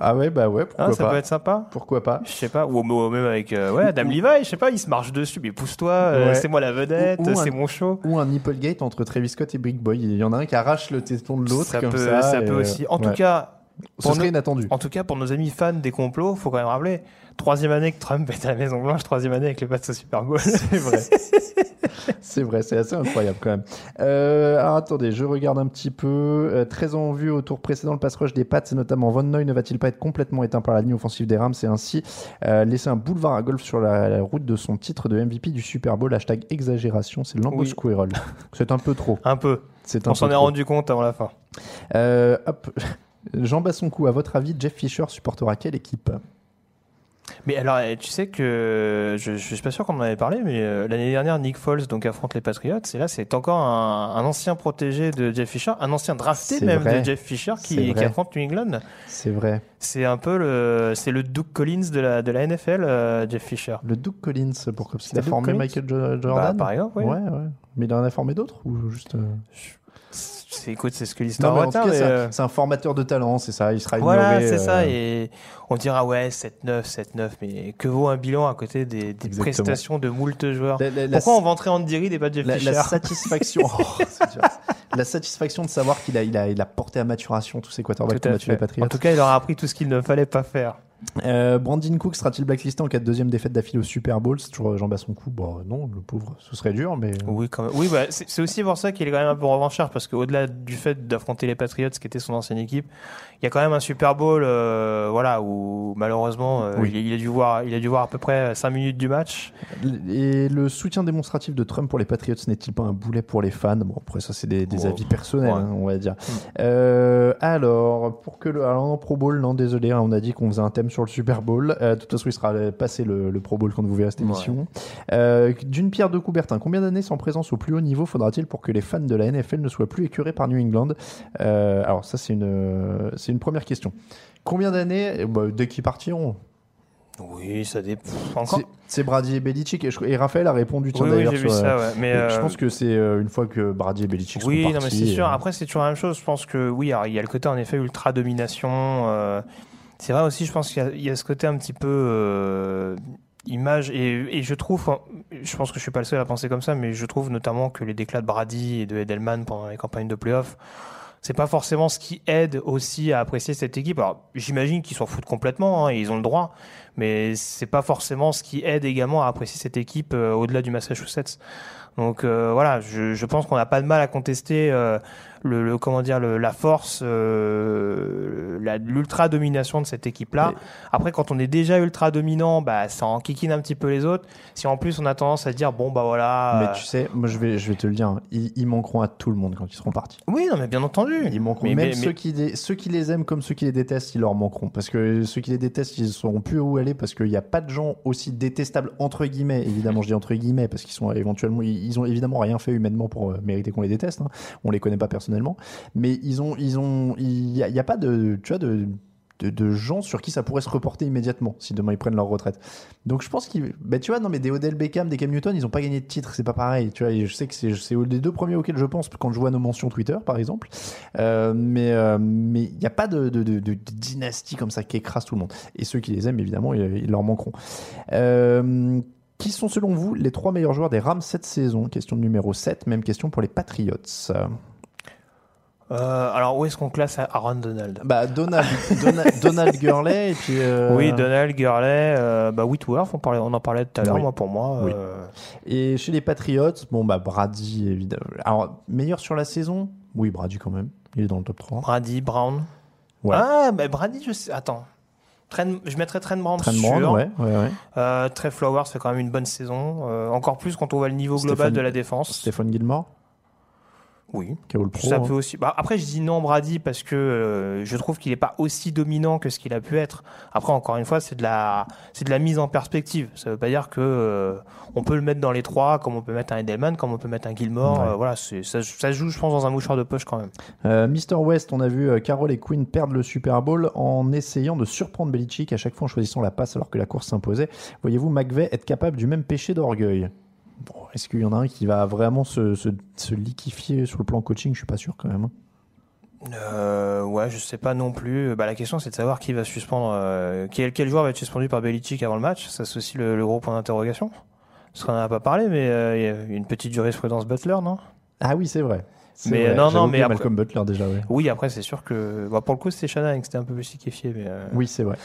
Ah ouais, bah ouais, pourquoi Ah, ça pas. peut être sympa. Pourquoi pas. Je sais pas. Ou, ou même avec euh, ouais, Adam Levi, je sais pas, il se marche dessus. Mais pousse-toi, euh, Ouais. c'est moi la vedette, c'est mon show. Ou un Nipplegate entre Travis Scott et Big Boy. Il y en a un qui arrache le téton de l'autre Ça comme peut, ça. ça peut euh, aussi. En tout ouais. cas, ce pour serait inattendu. En tout cas, pour nos amis fans des complots, faut quand même rappeler, troisième année que Trump est à la Maison Blanche, troisième année avec les Pats au Super Bowl. C'est vrai. (laughs) c'est vrai, c'est assez incroyable quand même. Euh, alors attendez, je regarde un petit peu. Euh, très en vue au tour précédent, le pass rush des Pats, et notamment Von Noy, ne va-t-il pas être complètement éteint par la ligne offensive des Rams? Et ainsi euh, laisser un boulevard à golf sur la, la route de son titre de MVP du Super Bowl Hashtag exagération, c'est Lambo Oui. Squirrel. C'est un peu trop. (laughs) Un peu. C'est On s'en est rendu compte avant la fin. Euh, hop. (laughs) Jean Bassoncourt, à votre avis, Jeff Fisher supportera quelle équipe? Mais alors, eh, tu sais que je, je suis pas sûr qu'on en avait parlé, mais euh, l'année dernière, Nick Foles donc affronte les Patriots, et là, c'est encore un, un ancien protégé de Jeff Fisher, un ancien drafté même vrai. de Jeff Fisher qui, qui affronte New England. C'est vrai. C'est un peu le, c'est le Doug Collins de la de la NFL, euh, Jeff Fisher. Le Doug Collins, pourquoi Parce qu'il a formé Collins Michael Bah, Jordan par exemple, oui. Ouais, ouais. Mais il en a formé d'autres ou juste. euh, écoute, c'est ce que l'histoire c'est euh, c'est un formateur de talent, c'est ça. Il sera Voilà, ignoré, c'est ça. euh, Et on dira, ouais, 7-9, 7-9, mais que vaut un bilan à côté des, prestations de moult joueurs La, la- la- Pourquoi on vanterait Andy Reid et pas Jeff la- Fisher la (laughs) satisfaction, Oh, c'est la satisfaction de savoir qu'il a, il a, il a porté à maturation tous ces quarterbacks Tout à fait. Patriots. En tout cas, il aura appris tout ce qu'il ne fallait pas faire. Euh, Brandon Cook sera-t-il blacklisté en cas de deuxième défaite d'affilée au Super Bowl? C'est toujours Jean son coup. Bon, non, le pauvre, ce serait dur, mais. Oui, quand même. Oui, bah, c'est aussi pour ça qu'il est quand même un peu revanchard, parce qu'au-delà du fait d'affronter les Patriots, qui était son ancienne équipe, il y a quand même un Super Bowl, euh, voilà, où malheureusement, euh, Oui. il, il a dû voir, il a dû voir à peu près 5 minutes du match. Et le soutien démonstratif de Trump pour les Patriots n'est-il pas un boulet pour les fans? Bon, après, ça, c'est des, des Oh, avis personnels, ouais. hein, on va dire. Euh, alors, pour que le. Alors, non, Pro Bowl, non, désolé, hein, on a dit qu'on faisait un thème sur le Super Bowl. Euh, de toute façon, il sera passé le, le Pro Bowl quand vous verrez cette émission. Euh, D'une pierre deux Coubertin, combien d'années sans présence au plus haut niveau faudra-t-il pour que les fans de la NFL ne soient plus écœurés par New England? Euh, Alors, ça, c'est une, c'est une première question. Combien d'années ben, Dès qu'ils partiront? Oui, ça dépend. Encore. C'est- Brady et Belichick. Et, je- et Raphaël a répondu, tiens, Oui, oui, d'ailleurs, vu sur, ça, ouais. Mais, Je pense que c'est une fois que Brady et Belichick Oui, sont non, mais partis. c'est sûr. Après, c'est toujours la même chose. Je pense que oui, alors, il y a le côté en effet ultra domination. euh, c'est vrai aussi, je pense qu'il y y, a ce côté un petit peu euh, image et, et je trouve, je pense que je suis pas le seul à penser comme ça, mais je trouve notamment que les déclats de Brady et de Edelman pendant les campagnes de playoffs. C'est pas forcément ce qui aide aussi à apprécier cette équipe. Alors, j'imagine qu'ils s'en foutent complètement, hein, et ils ont le droit, mais c'est pas forcément ce qui aide également à apprécier cette équipe euh, au-delà du Massachusetts. Donc euh, voilà, je, je pense qu'on n'a pas de mal à contester euh, le, le- comment dire le- la force, euh, l'ultra domination de cette équipe-là. Après, quand on est déjà ultra dominant, bah ça enquiquine un petit peu les autres. Si en plus on a tendance à dire bon bah voilà. Mais tu sais, moi je vais, je vais te le dire, hein, ils, ils manqueront à tout le monde quand ils seront partis. Oui, non mais bien entendu. Ils manqueront. Mais- Même mais- ceux, qui les, ceux qui les aiment comme ceux qui les détestent, ils leur manqueront. Parce que ceux qui les détestent, ils ne sauront plus où aller parce qu'il n'y a pas de gens aussi détestables, entre guillemets. Évidemment, je dis entre guillemets parce qu'ils sont éventuellement, ils, ils ont évidemment rien fait humainement pour euh, mériter qu'on les déteste. Hein. On les connaît pas personnellement. Mais ils ont, ils ont, il n'y a, pas de, tu vois, de, gens sur qui ça pourrait se reporter immédiatement si demain ils prennent leur retraite. Donc je pense qu'ils, bah, tu vois, non mais des Odell Beckham, des Cam Newton, ils ont pas gagné de titre, c'est pas pareil. Tu vois, je sais que c'est, les deux premiers auxquels je pense quand je vois nos mentions Twitter, par exemple. Euh, mais euh, mais il n'y a pas de, dynastie comme ça qui écrase tout le monde. Et ceux qui les aiment, évidemment, ils, ils leur manqueront. Euh, qui sont selon vous les trois meilleurs joueurs des Rams cette saison? Question numéro 7, même question pour les Patriots. Euh, alors où est-ce qu'on classe Aaron Donald? Bah Donald, Donald, (laughs) Donald Gurley et puis. euh, Oui, Donald, Gurley, euh, bah Whitworth, on, parlait, on en parlait tout à l'heure, Oui. moi pour moi. Oui. euh, Et chez les Patriots, bon bah Brady évidemment. Alors meilleur sur la saison? Oui, Brady quand même. Il est dans le top 3. Brady, Brown. Ouais. Ah, bah Brady, je sais. Attends. Trent- je mettrais Trent Brown Trent sûr. Brown, ouais, ouais, ouais. Euh, Trey Flowers fait quand même une bonne saison. Euh, encore plus quand on voit le niveau global de la défense. Stéphane Gilmore, Oui. pro. Ça hein. peut aussi. Bah, après, je dis non Brady parce que euh, je trouve qu'il n'est pas aussi dominant que ce qu'il a pu être. Après, encore une fois, c'est de la, c'est de la mise en perspective. Ça veut pas dire que euh, on peut le mettre dans les trois, comme on peut mettre un Edelman, comme on peut mettre un Gilmore. Ouais. Euh, voilà, ça, ça joue, je pense, dans un mouchoir de poche quand même. Mister West, on a vu Carroll et Quinn perdre le Super Bowl en essayant de surprendre Belichick à chaque fois en choisissant la passe alors que la course s'imposait. Voyez-vous McVeigh être capable du même péché d'orgueil? Bon, Est-ce qu'il y en a un qui va vraiment se, se, se liquifier sur le plan coaching? Je suis pas sûr quand même. hein. Euh, ouais, je sais pas non plus. Bah, la question, c'est de savoir qui va suspendre, euh, quel, quel joueur va être suspendu par Belichick avant le match. Ça, c'est aussi le, le gros point d'interrogation. Parce qu'on n'en a pas parlé, mais euh, il y a une petite jurisprudence Butler, non? Ah oui, c'est vrai. Mais, vrai. non, non, mais après- Malcolm Butler déjà, ouais. Oui, après, c'est sûr que. Bah, pour le coup, c'était Shanahan qui c'était un peu plus liquéfié. Mais, euh, Oui, c'est vrai.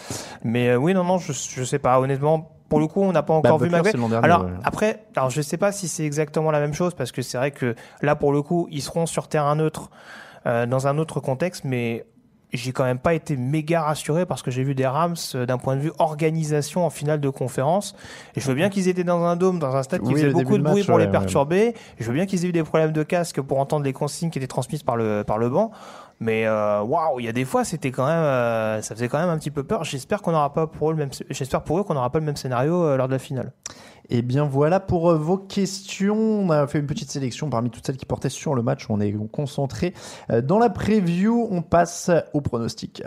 mais euh, oui, non, non, je, je sais pas. Honnêtement, pour le coup, on n'a pas Bah, encore vu c'est l'an dernier, Alors ouais. après, alors je sais pas si c'est exactement la même chose parce que c'est vrai que là pour le coup ils seront sur terrain neutre euh, dans un autre contexte, mais j'ai quand même pas été méga rassuré parce que j'ai vu des Rams euh, d'un point de vue organisation en finale de conférence. Et je veux bien qu'ils étaient dans un dôme, dans un stade qui Oui, faisait beaucoup de de bruit match, pour les ouais. perturber. Je veux bien qu'ils aient eu des problèmes de casque pour entendre les consignes qui étaient transmises par le par le banc. Mais euh, waouh, il y a des fois, c'était quand même, euh, ça faisait quand même un petit peu peur. J'espère qu'on n'aura pas pour eux le même, j'espère pour eux qu'on n'aura pas le même scénario euh, lors de la finale. Et eh bien voilà pour euh, vos questions. On a fait une petite sélection parmi toutes celles qui portaient sur le match. On est concentré dans la preview. On passe au pronostic.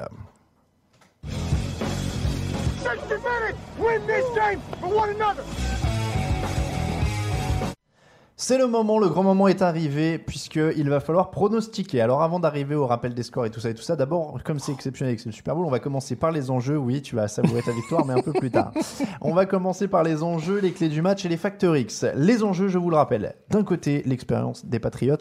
C'est le moment, le grand moment est arrivé, puisqu'il va falloir pronostiquer. Alors avant d'arriver au rappel des scores et tout ça et tout ça, d'abord, comme c'est exceptionnel avec le Super Bowl, on va commencer par les enjeux. Oui, tu vas savourer ta victoire, mais un peu plus tard. On va commencer par les enjeux, les clés du match et les facteurs X. Les enjeux, je vous le rappelle. D'un côté, l'expérience des Patriots.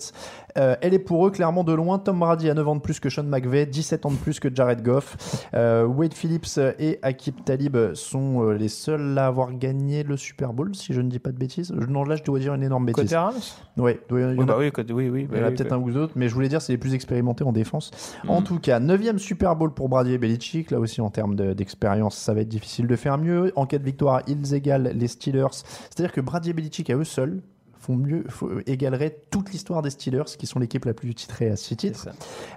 Euh, elle est pour eux clairement de loin. Tom Brady a 9 ans de plus que Sean McVay, 17 ans de plus que Jared Goff. Euh, Wade Phillips et Akib Talib sont euh, les seuls à avoir gagné le Super Bowl, si je ne dis pas de bêtises. Non, là, je dois dire une énorme bêtise. Côté Rams Ouais, il y en a, oui, bah oui, oui, oui, il y en a peut-être un ou deux autres, mais je voulais dire c'est les plus expérimentés en défense. Mm. En tout cas, 9 Super Bowl pour Brady et Belichick. Là aussi, en termes d'expérience, ça va être difficile de faire mieux. En cas de victoire, ils égalent les Steelers. C'est-à-dire que Brady et Belichick, à eux seuls, font mieux, égaleraient toute l'histoire des Steelers, qui sont l'équipe la plus titrée à six titres.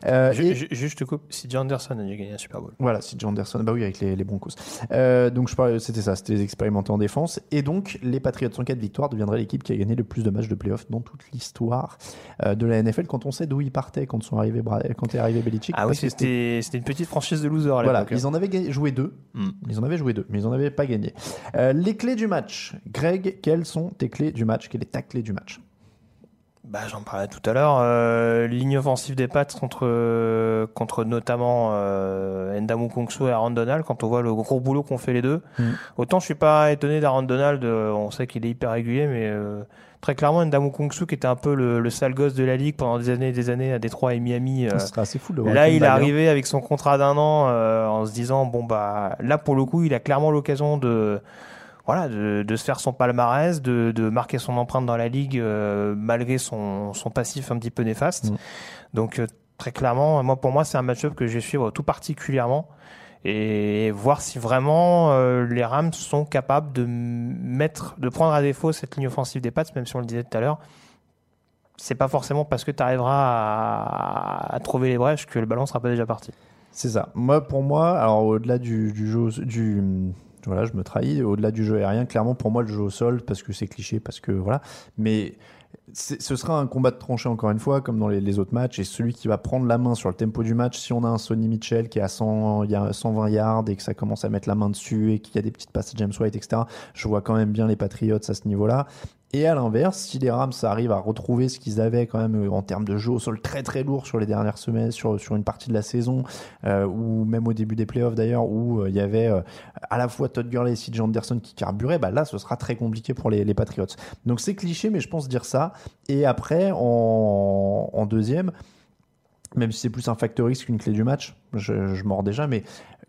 Euh, juste, je te coupe, si Anderson a gagné un Super Bowl. Voilà, si Anderson, bah oui, avec les, les Broncos. Euh, donc je parlais, c'était ça, c'était les expérimentés en défense. Et donc, les Patriots en cas de victoire deviendraient l'équipe qui a gagné le plus de matchs de playoffs dans toute l'histoire euh, de la NFL quand on sait d'où ils partaient quand sont arrivés, quand est arrivé Belichick. Ah oui, c'était, c'était une petite franchise de losers. Voilà, ils en avaient joué deux. Hmm. Ils en avaient joué deux, mais ils en avaient pas gagné. Euh, les clés du match. Greg, quelles sont tes clés du match? Quelle est ta clé du match bah, J'en parlais tout à l'heure. Euh, ligne offensive des Pats contre, contre notamment euh, Ndamu Kongsu et Aaron Donald, quand on voit le gros boulot qu'ont fait les deux. Mm. Autant je suis pas étonné d'Aaron Donald, euh, on sait qu'il est hyper régulier, mais euh, très clairement Ndamu Kongsu qui était un peu le, le, sale gosse de la ligue pendant des années et des années à Détroit et Miami. assez fou là, il est arrivé avec son contrat d'un an en se disant, bon bah là pour le coup, il a clairement l'occasion de voilà, de, se faire son palmarès, de, marquer son empreinte dans la ligue euh, malgré son, passif un petit peu néfaste. Mm. Donc euh, très clairement, moi pour moi c'est un match-up que je vais suivre tout particulièrement et voir si vraiment euh, les Rams sont capables de mettre, de prendre à défaut cette ligne offensive des Pats, même si on le disait tout à l'heure. C'est pas forcément parce que tu arriveras à, trouver les brèches que le ballon sera pas déjà parti. C'est ça. Moi, pour moi, alors au-delà du, du jeu, du voilà, je me trahis. Au-delà du jeu aérien, clairement, pour moi, le jeu au sol, parce que c'est cliché, parce que voilà. Mais ce sera un combat de tranchées encore une fois, comme dans les, autres matchs. Et celui qui va prendre la main sur le tempo du match, si on a un Sonny Mitchell qui est à 100, il y a 120 yards et que ça commence à mettre la main dessus et qu'il y a des petites passes à James White, etc., je vois quand même bien les Patriots à ce niveau-là. Et à l'inverse, si les Rams arrivent à retrouver ce qu'ils avaient quand même euh, en termes de jeu au sol très très lourd sur les dernières semaines, sur, sur une partie de la saison, euh, ou même au début des playoffs d'ailleurs, où euh, il y avait à la fois Todd Gurley et CJ Anderson qui carburaient, bah là ce sera très compliqué pour les, Patriots. Donc c'est cliché, mais je pense dire ça. Et après, en, deuxième, même si c'est plus un facteur X qu'une clé du match, je mords déjà, mais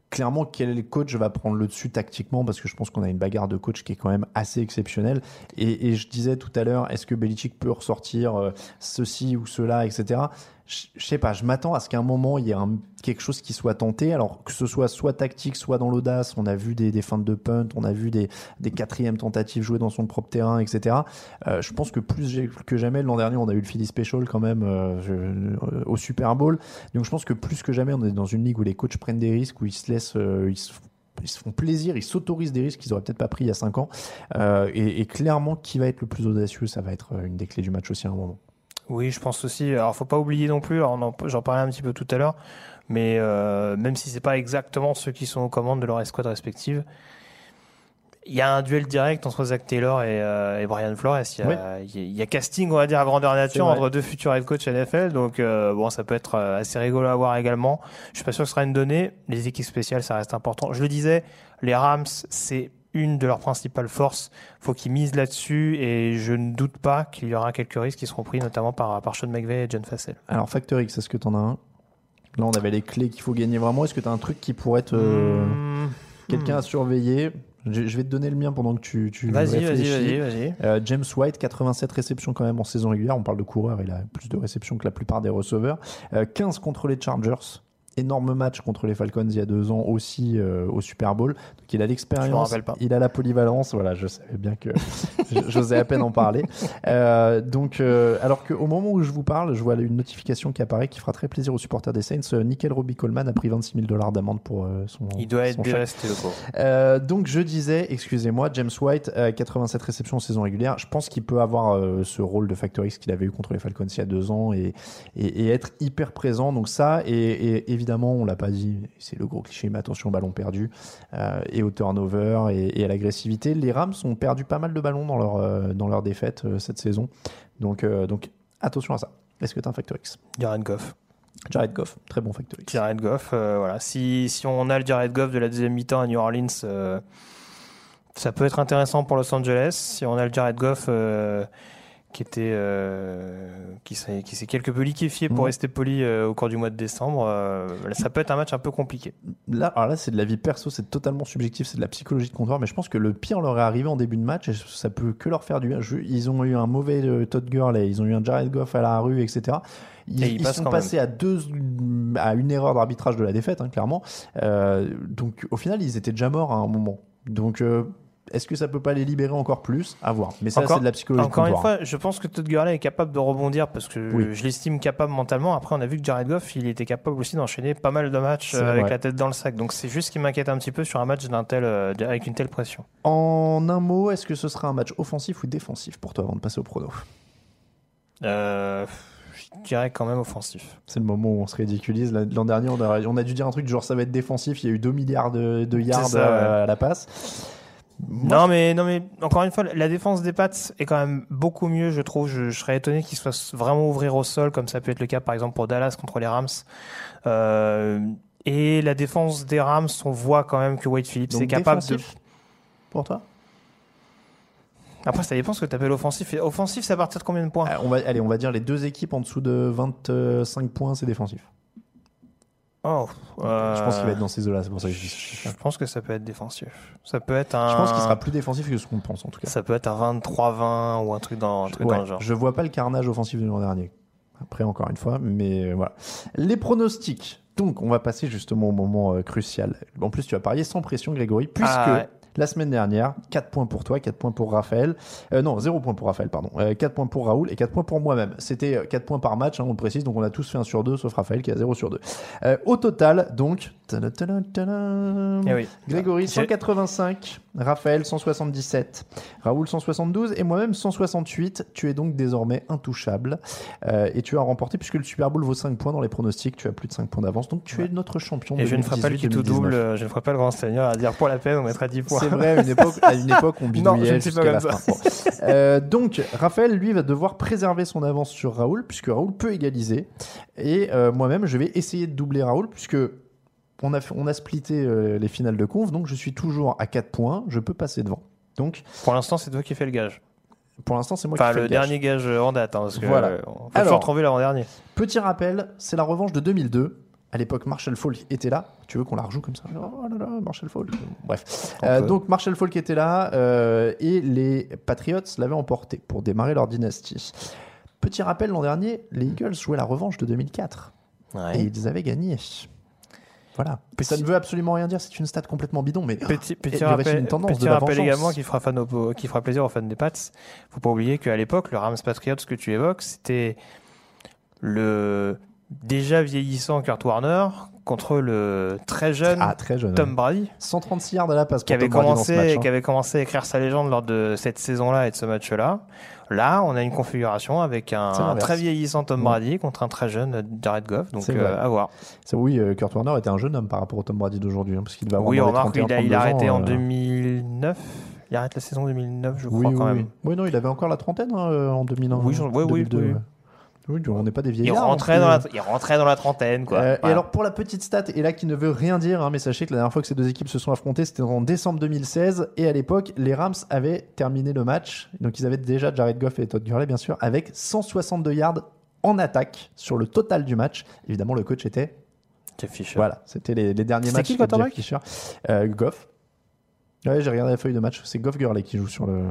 clairement quel coach va prendre le dessus tactiquement parce que je pense qu'on a une bagarre de coach qui est quand même assez exceptionnelle. Et, et je disais tout à l'heure est-ce que Belichick peut ressortir euh, ceci ou cela etc je sais pas, je m'attends à ce qu'à un moment il y ait quelque chose qui soit tenté, alors que ce soit soit tactique, soit dans l'audace. On a vu des, des feintes de punt, on a vu des, quatrièmes tentatives jouées dans son propre terrain, etc. Euh, je pense que plus que jamais l'an dernier, on a eu le Philly Special quand même euh, euh, au Super Bowl. Donc je pense que plus que jamais, on est dans une ligue où les coachs prennent des risques, où ils se laissent, ils se font plaisir, ils s'autorisent des risques qu'ils auraient peut-être pas pris il y a 5 ans. Et, et, clairement, qui va être le plus audacieux, ça va être une des clés du match aussi à un moment. Oui, je pense aussi. Alors, faut pas oublier non plus. J'en parlais un petit peu tout à l'heure, mais euh, même si c'est pas exactement ceux qui sont aux commandes de leur escouade respective, il y a un duel direct entre Zach Taylor et, euh, Brian Flores. Il y, a, casting, on va dire, à grandeur nature entre deux futurs head coach NFL. Donc, euh, bon, ça peut être assez rigolo à voir également. Je suis pas sûr que ce sera une donnée. Les équipes spéciales, ça reste important. Je le disais, les Rams, c'est une de leurs principales forces. faut qu'ils misent là-dessus et je ne doute pas qu'il y aura quelques risques qui seront pris, notamment par, par Sean McVay et John Fassel. Alors, Factor X, est-ce que tu en as un? Là, on avait les clés qu'il faut gagner vraiment. Est-ce que tu as un truc qui pourrait être hmm. quelqu'un à surveiller? Je, vais te donner le mien pendant que tu, tu vas-y, Vas-y, vas-y, euh, James White, 87 réceptions quand même en saison régulière. On parle de coureur, il a plus de réceptions que la plupart des receveurs. 15 euh, contre les Chargers. Énorme match contre les Falcons il y a deux ans aussi euh, au Super Bowl. Donc il a l'expérience, il a la polyvalence. Voilà, je savais bien que (laughs) j'osais à peine en parler. Euh, donc, euh, alors qu'au moment où je vous parle, je vois une notification qui apparaît qui fera très plaisir aux supporters des Saints. Nickel Robbie Coleman a pris 26 000 dollars d'amende pour son. Il doit être déresté, le donc je disais, excusez-moi, James White, euh, 87 réceptions en saison régulière. Je pense qu'il peut avoir ce rôle de factor X qu'il avait eu contre les Falcons il y a deux ans et, et, et être hyper présent. Donc ça, et, et évidemment, on l'a pas dit, c'est le gros cliché, mais attention au ballon perdu euh, et au turnover et, et à l'agressivité. Les Rams ont perdu pas mal de ballons dans leur euh, dans leur défaite euh, cette saison. Donc donc attention à ça. Est-ce que tu as un factor X? Jared Goff. Jared Goff, très bon factor X. Jared Goff, voilà. Si, si on a le Jared Goff de la deuxième mi-temps à New Orleans, ça peut être intéressant pour Los Angeles. Si on a le Jared Goff qui était euh, qui s'est qui s'est quelque peu liquéfié pour Mhm. rester poli euh, au cours du mois de décembre, euh, ça peut être un match un peu compliqué. Là, alors là, c'est de la vie perso, c'est totalement subjectif, c'est de la psychologie de comptoir, mais je pense que le pire leur est arrivé en début de match et ça peut que leur faire du bien. Ils ont eu un mauvais Todd Gurley, ils ont eu un Jared Goff à la rue, etc. Ils, sont passés à deux, à une erreur d'arbitrage de la défaite, hein, clairement. Donc, au final, ils étaient déjà morts à un moment. Donc, est-ce que ça peut pas les libérer encore plus? À voir. Mais ça, c'est de la psychologie Encore une fois, je pense que Todd Gurley est capable de rebondir parce que Oui. je l'estime capable mentalement. Après, on a vu que Jared Goff, il était capable aussi d'enchaîner pas mal de matchs euh, avec vrai. la tête dans le sac. Donc c'est juste ce qui m'inquiète un petit peu sur un match d'un tel, euh, avec une telle pression. En un mot, est-ce que ce sera un match offensif ou défensif pour toi avant de passer au prono? Euh, je dirais quand même offensif. C'est le moment où on se ridiculise. L'an dernier, on a, on a dû dire un truc du genre ça va être défensif. Il y a eu 2 milliards de, de yards ça, à la passe. Moi, non, mais, non, mais encore une fois, la défense des Pats est quand même beaucoup mieux, je trouve. Je, je serais étonné qu'ils soient vraiment ouvrir au sol, comme ça peut être le cas par exemple pour Dallas contre les Rams. Euh, et la défense des Rams, on voit quand même que Wade Phillips donc est capable de. Pour toi? Après, ça dépend ce que tu appelles offensif. Et offensif, c'est à partir de combien de points? Euh, on va, Allez, on va dire les deux équipes en dessous de 25 points, c'est défensif. Oh, Je pense qu'il va être euh, dans ces eaux-là, c'est pour ça que je dis Je pense que ça peut être défensif. Ça peut être un. Je pense qu'il sera plus défensif que ce qu'on pense en tout cas. Ça peut être un 23-20 ou un truc dans, un truc Ouais, dans le genre. je vois pas le carnage offensif de l'an dernier. Après, encore une fois, mais euh, voilà. Les pronostics. Donc, on va passer justement au moment euh, crucial. En plus, tu vas parier sans pression, Grégory, puisque Ah, ouais. La semaine dernière, 4 points pour toi, 4 points pour Raphaël. Euh, non, 0 points pour Raphaël, pardon. Euh, 4 points pour Raoul et 4 points pour moi-même. C'était euh, 4 points par match, hein, on le précise, donc on a tous fait un sur 2, sauf Raphaël qui a 0 sur 2. Euh, au total, donc. Tada, tada, tada, Eh oui. Grégory J'ai- 185, Raphaël 177, Raoul 172 et moi-même 168. Tu es donc désormais intouchable euh, et tu as remporté puisque le Super Bowl vaut 5 points dans les pronostics. Tu as plus de 5 points d'avance donc tu es notre champion. Et je ne ferai pas le qui tout 2018-2019. double, euh, je ne ferai pas le grand seigneur à dire pour la peine, on mettra 10 points. C'est vrai, à une époque, à une époque on (laughs) Non, je bidouillait ne suis pas jusqu'à la fin. Euh, donc, Raphaël, lui, va devoir préserver son avance sur Raoul, puisque Raoul peut égaliser. Et euh, moi-même, je vais essayer de doubler Raoul, puisque on a, on a splitté euh, les finales de conf, donc je suis toujours à 4 points, je peux passer devant. Donc, Pour l'instant, c'est toi qui fais le gage. pour l'instant, c'est moi Enfin, qui fais le, le gage. dernier gage en date, hein, parce que Voilà. euh, peut Alors- toujours l'avant-dernier. Petit rappel, c'est la revanche de 2002. À l'époque, Marshall Falk était là. Tu veux qu'on la rejoue comme ça? Oh là là, Marshall Falk. Bref. Euh, donc, Marshall Falk était là euh, et les Patriots l'avaient emporté pour démarrer leur dynastie. Petit rappel, l'an dernier, les Eagles jouaient la revanche de 2004 et ils avaient gagné. Voilà. Ça ne veut absolument rien dire, c'est une stat complètement bidon, mais Petit, petit (laughs) il y aurait rappel, une tendance petit de rappel également qui fera, fan au- qui fera plaisir aux fans des Pats. faut pas oublier qu'à l'époque, le Rams Patriots que tu évoques, c'était le déjà vieillissant Kurt Warner contre le très jeune ah, très jeune. Tom Brady. 136 yards à la passe pour qui avait, Tom commencé, match, hein. qui avait commencé à écrire sa légende lors de cette saison-là et de ce match-là. Là, on a une configuration avec un, très vieillissant Tom Ouais. Brady contre un très jeune Jared Goff. Donc, C'est euh, vrai. à voir. Oui, euh, Kurt Warner était un jeune homme par rapport au Tom Brady d'aujourd'hui, hein, parce qu'il va avoir Oui, les remarque, il a, 31, il a 32 arrêté ans, en euh, 2009. Il arrête la saison 2009, je crois, oui, quand oui. même. Oui, non, il avait encore la trentaine hein, euh, en 2001. Oui, oui, oui, 2002, oui. ouais. Oui, on n'est pas des Il vieillards. rentrait, dans la, il rentrait dans la trentaine, quoi. Euh, Et alors pour la petite stat, et là qui ne veut rien dire, hein, mais sachez que la dernière fois que ces deux équipes se sont affrontées, c'était en décembre 2016, et à l'époque, les Rams avaient terminé le match, donc ils avaient déjà Jared Goff et Todd Gurley bien sûr, avec 162 yards en attaque sur le total du match. Évidemment, le coach était, Jeff Fisher. voilà, c'était les, les derniers matchs qui de Jeff Fisher. Euh, Goff. Ouais, j'ai regardé la feuille de match, c'est Goff Gurley qui joue sur le,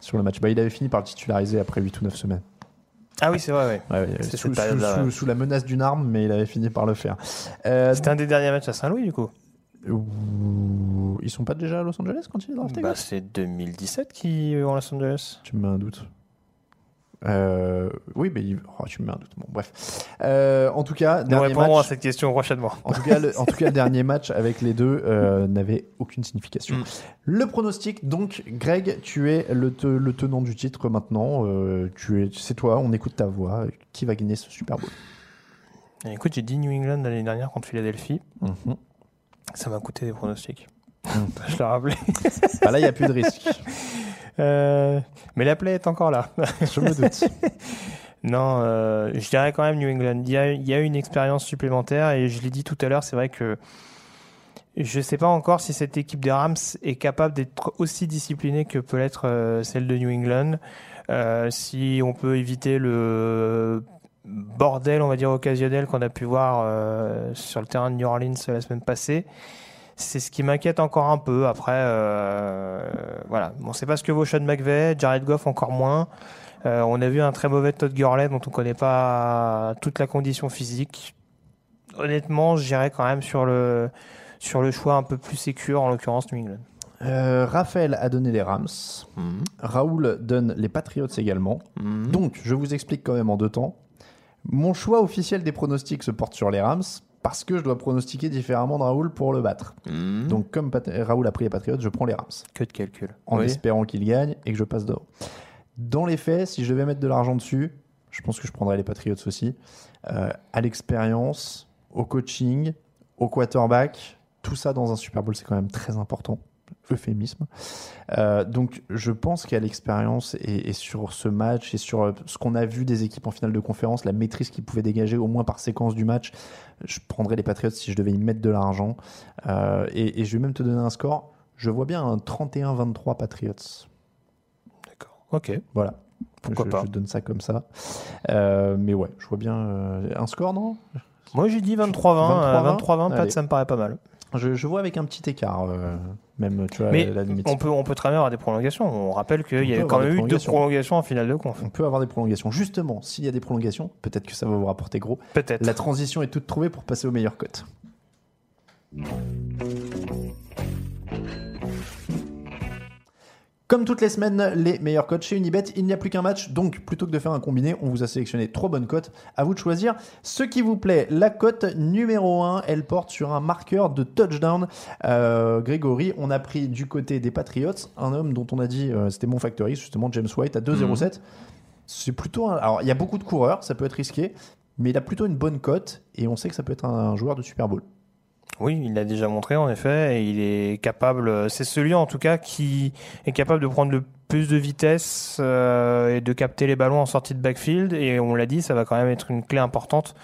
sur le match. Bah, il avait fini par le titulariser après 8 ou 9 semaines. Ah oui, c'est vrai, ouais. Ouais, sous, la menace d'une arme, mais il avait fini par le faire. Euh, C'était un des derniers matchs à Saint-Louis, du coup. ils sont pas déjà à Los Angeles quand il est drafté Bah, c'est 2017 qui est en Los Angeles. Tu me mets un doute. Euh, oui, mais il- oh, tu me mets un doute. Bon, bref. Euh, en tout cas, Nous dernier répondrons à match, cette question prochainement. en tout cas, le, en tout cas, dernier match avec les deux euh, n'avait aucune signification. Mm. Le pronostic, donc, Greg, tu es le, te- le tenant du titre maintenant. Tu es, c'est toi. On écoute ta voix. Qui va gagner ce Super Bowl? Et écoute, j'ai dit New England l'année dernière contre Philadelphie. Mhm. Ça m'a coûté des pronostics. Mm. (laughs) Je l'ai rappelé. Bah là, il n'y a plus de risque. (laughs) Euh, mais la plaie est encore là. (laughs) Je me doute. (laughs) Non, euh, je dirais quand même New England. Il y a, il y a une expérience supplémentaire et je l'ai dit tout à l'heure, c'est vrai que je ne sais pas encore si cette équipe des Rams est capable d'être aussi disciplinée que peut l'être euh, celle de New England. Euh, si on peut éviter le bordel, on va dire occasionnel qu'on a pu voir sur le terrain de New Orleans la semaine passée. C'est ce qui m'inquiète encore un peu. Après, euh, voilà. On ne sait pas ce que vaut Sean McVay, Jared Goff encore moins. Euh, on a vu un très mauvais Todd Gurley dont on connaît pas toute la condition physique. Honnêtement, j'irais quand même sur le sur le choix un peu plus sécure, en l'occurrence New England. Euh, Raphaël a donné les Rams. Raoul donne les Patriots également. Donc, je vous explique quand même en deux temps. Mon choix officiel des pronostics se porte sur les Rams parce que je dois pronostiquer différemment de Raoul pour le battre. Donc, comme Pat- Raoul a pris les Patriots, je prends les Rams que de calcul. en Oui. espérant qu'ils gagnent et que je passe devant. Dans les faits, si je devais mettre de l'argent dessus, je pense que je prendrais les Patriots aussi. Euh, à l'expérience, au coaching, au quarterback, tout ça dans un Super Bowl, c'est quand même très important. Euphémisme. Euh, donc, je pense qu'à l'expérience et, et sur ce match et sur euh, ce qu'on a vu des équipes en finale de conférence, la maîtrise qu'ils pouvaient dégager au moins par séquence du match, je prendrais les Patriots si je devais y mettre de l'argent. Euh, et, et je vais même te donner un score. Je vois bien un 31-23 Patriots. D'accord. Ok. Voilà. Pourquoi je, pas. Je donne ça comme ça. Euh, mais ouais, je vois bien un score, non? Moi j'ai dit 23-20. 23-20, 23-20, Pat, allez. ça me paraît pas mal. je, je vois avec un petit écart, même, tu vois, Mais la limite. on peut, on peut très bien avoir des prolongations. On rappelle qu'il y a quand même eu deux prolongations. prolongations en finale de conf. On peut avoir des prolongations. Justement, s'il y a des prolongations, peut-être que ça va vous rapporter gros. Peut-être. La transition est toute trouvée pour passer aux meilleures cotes. Comme toutes les semaines, les meilleures cotes chez Unibet, il n'y a plus qu'un match, donc plutôt que de faire un combiné, on vous a sélectionné trois bonnes cotes. À vous de choisir ce qui vous plaît. La cote numéro 1, elle porte sur un marqueur de touchdown. Euh, Grégory, on a pris du côté des Patriots un homme dont on a dit euh, c'était mon factory, justement James White à 2,07. C'est plutôt. un- Alors, il y a beaucoup de coureurs, ça peut être risqué, mais il a plutôt une bonne cote et on sait que ça peut être un joueur de Super Bowl. Oui, il l'a déjà montré en effet, et il est capable. C'est celui en tout cas qui est capable de prendre le plus de vitesse euh, et de capter les ballons en sortie de backfield. Et on l'a dit, ça va quand même être une clé importante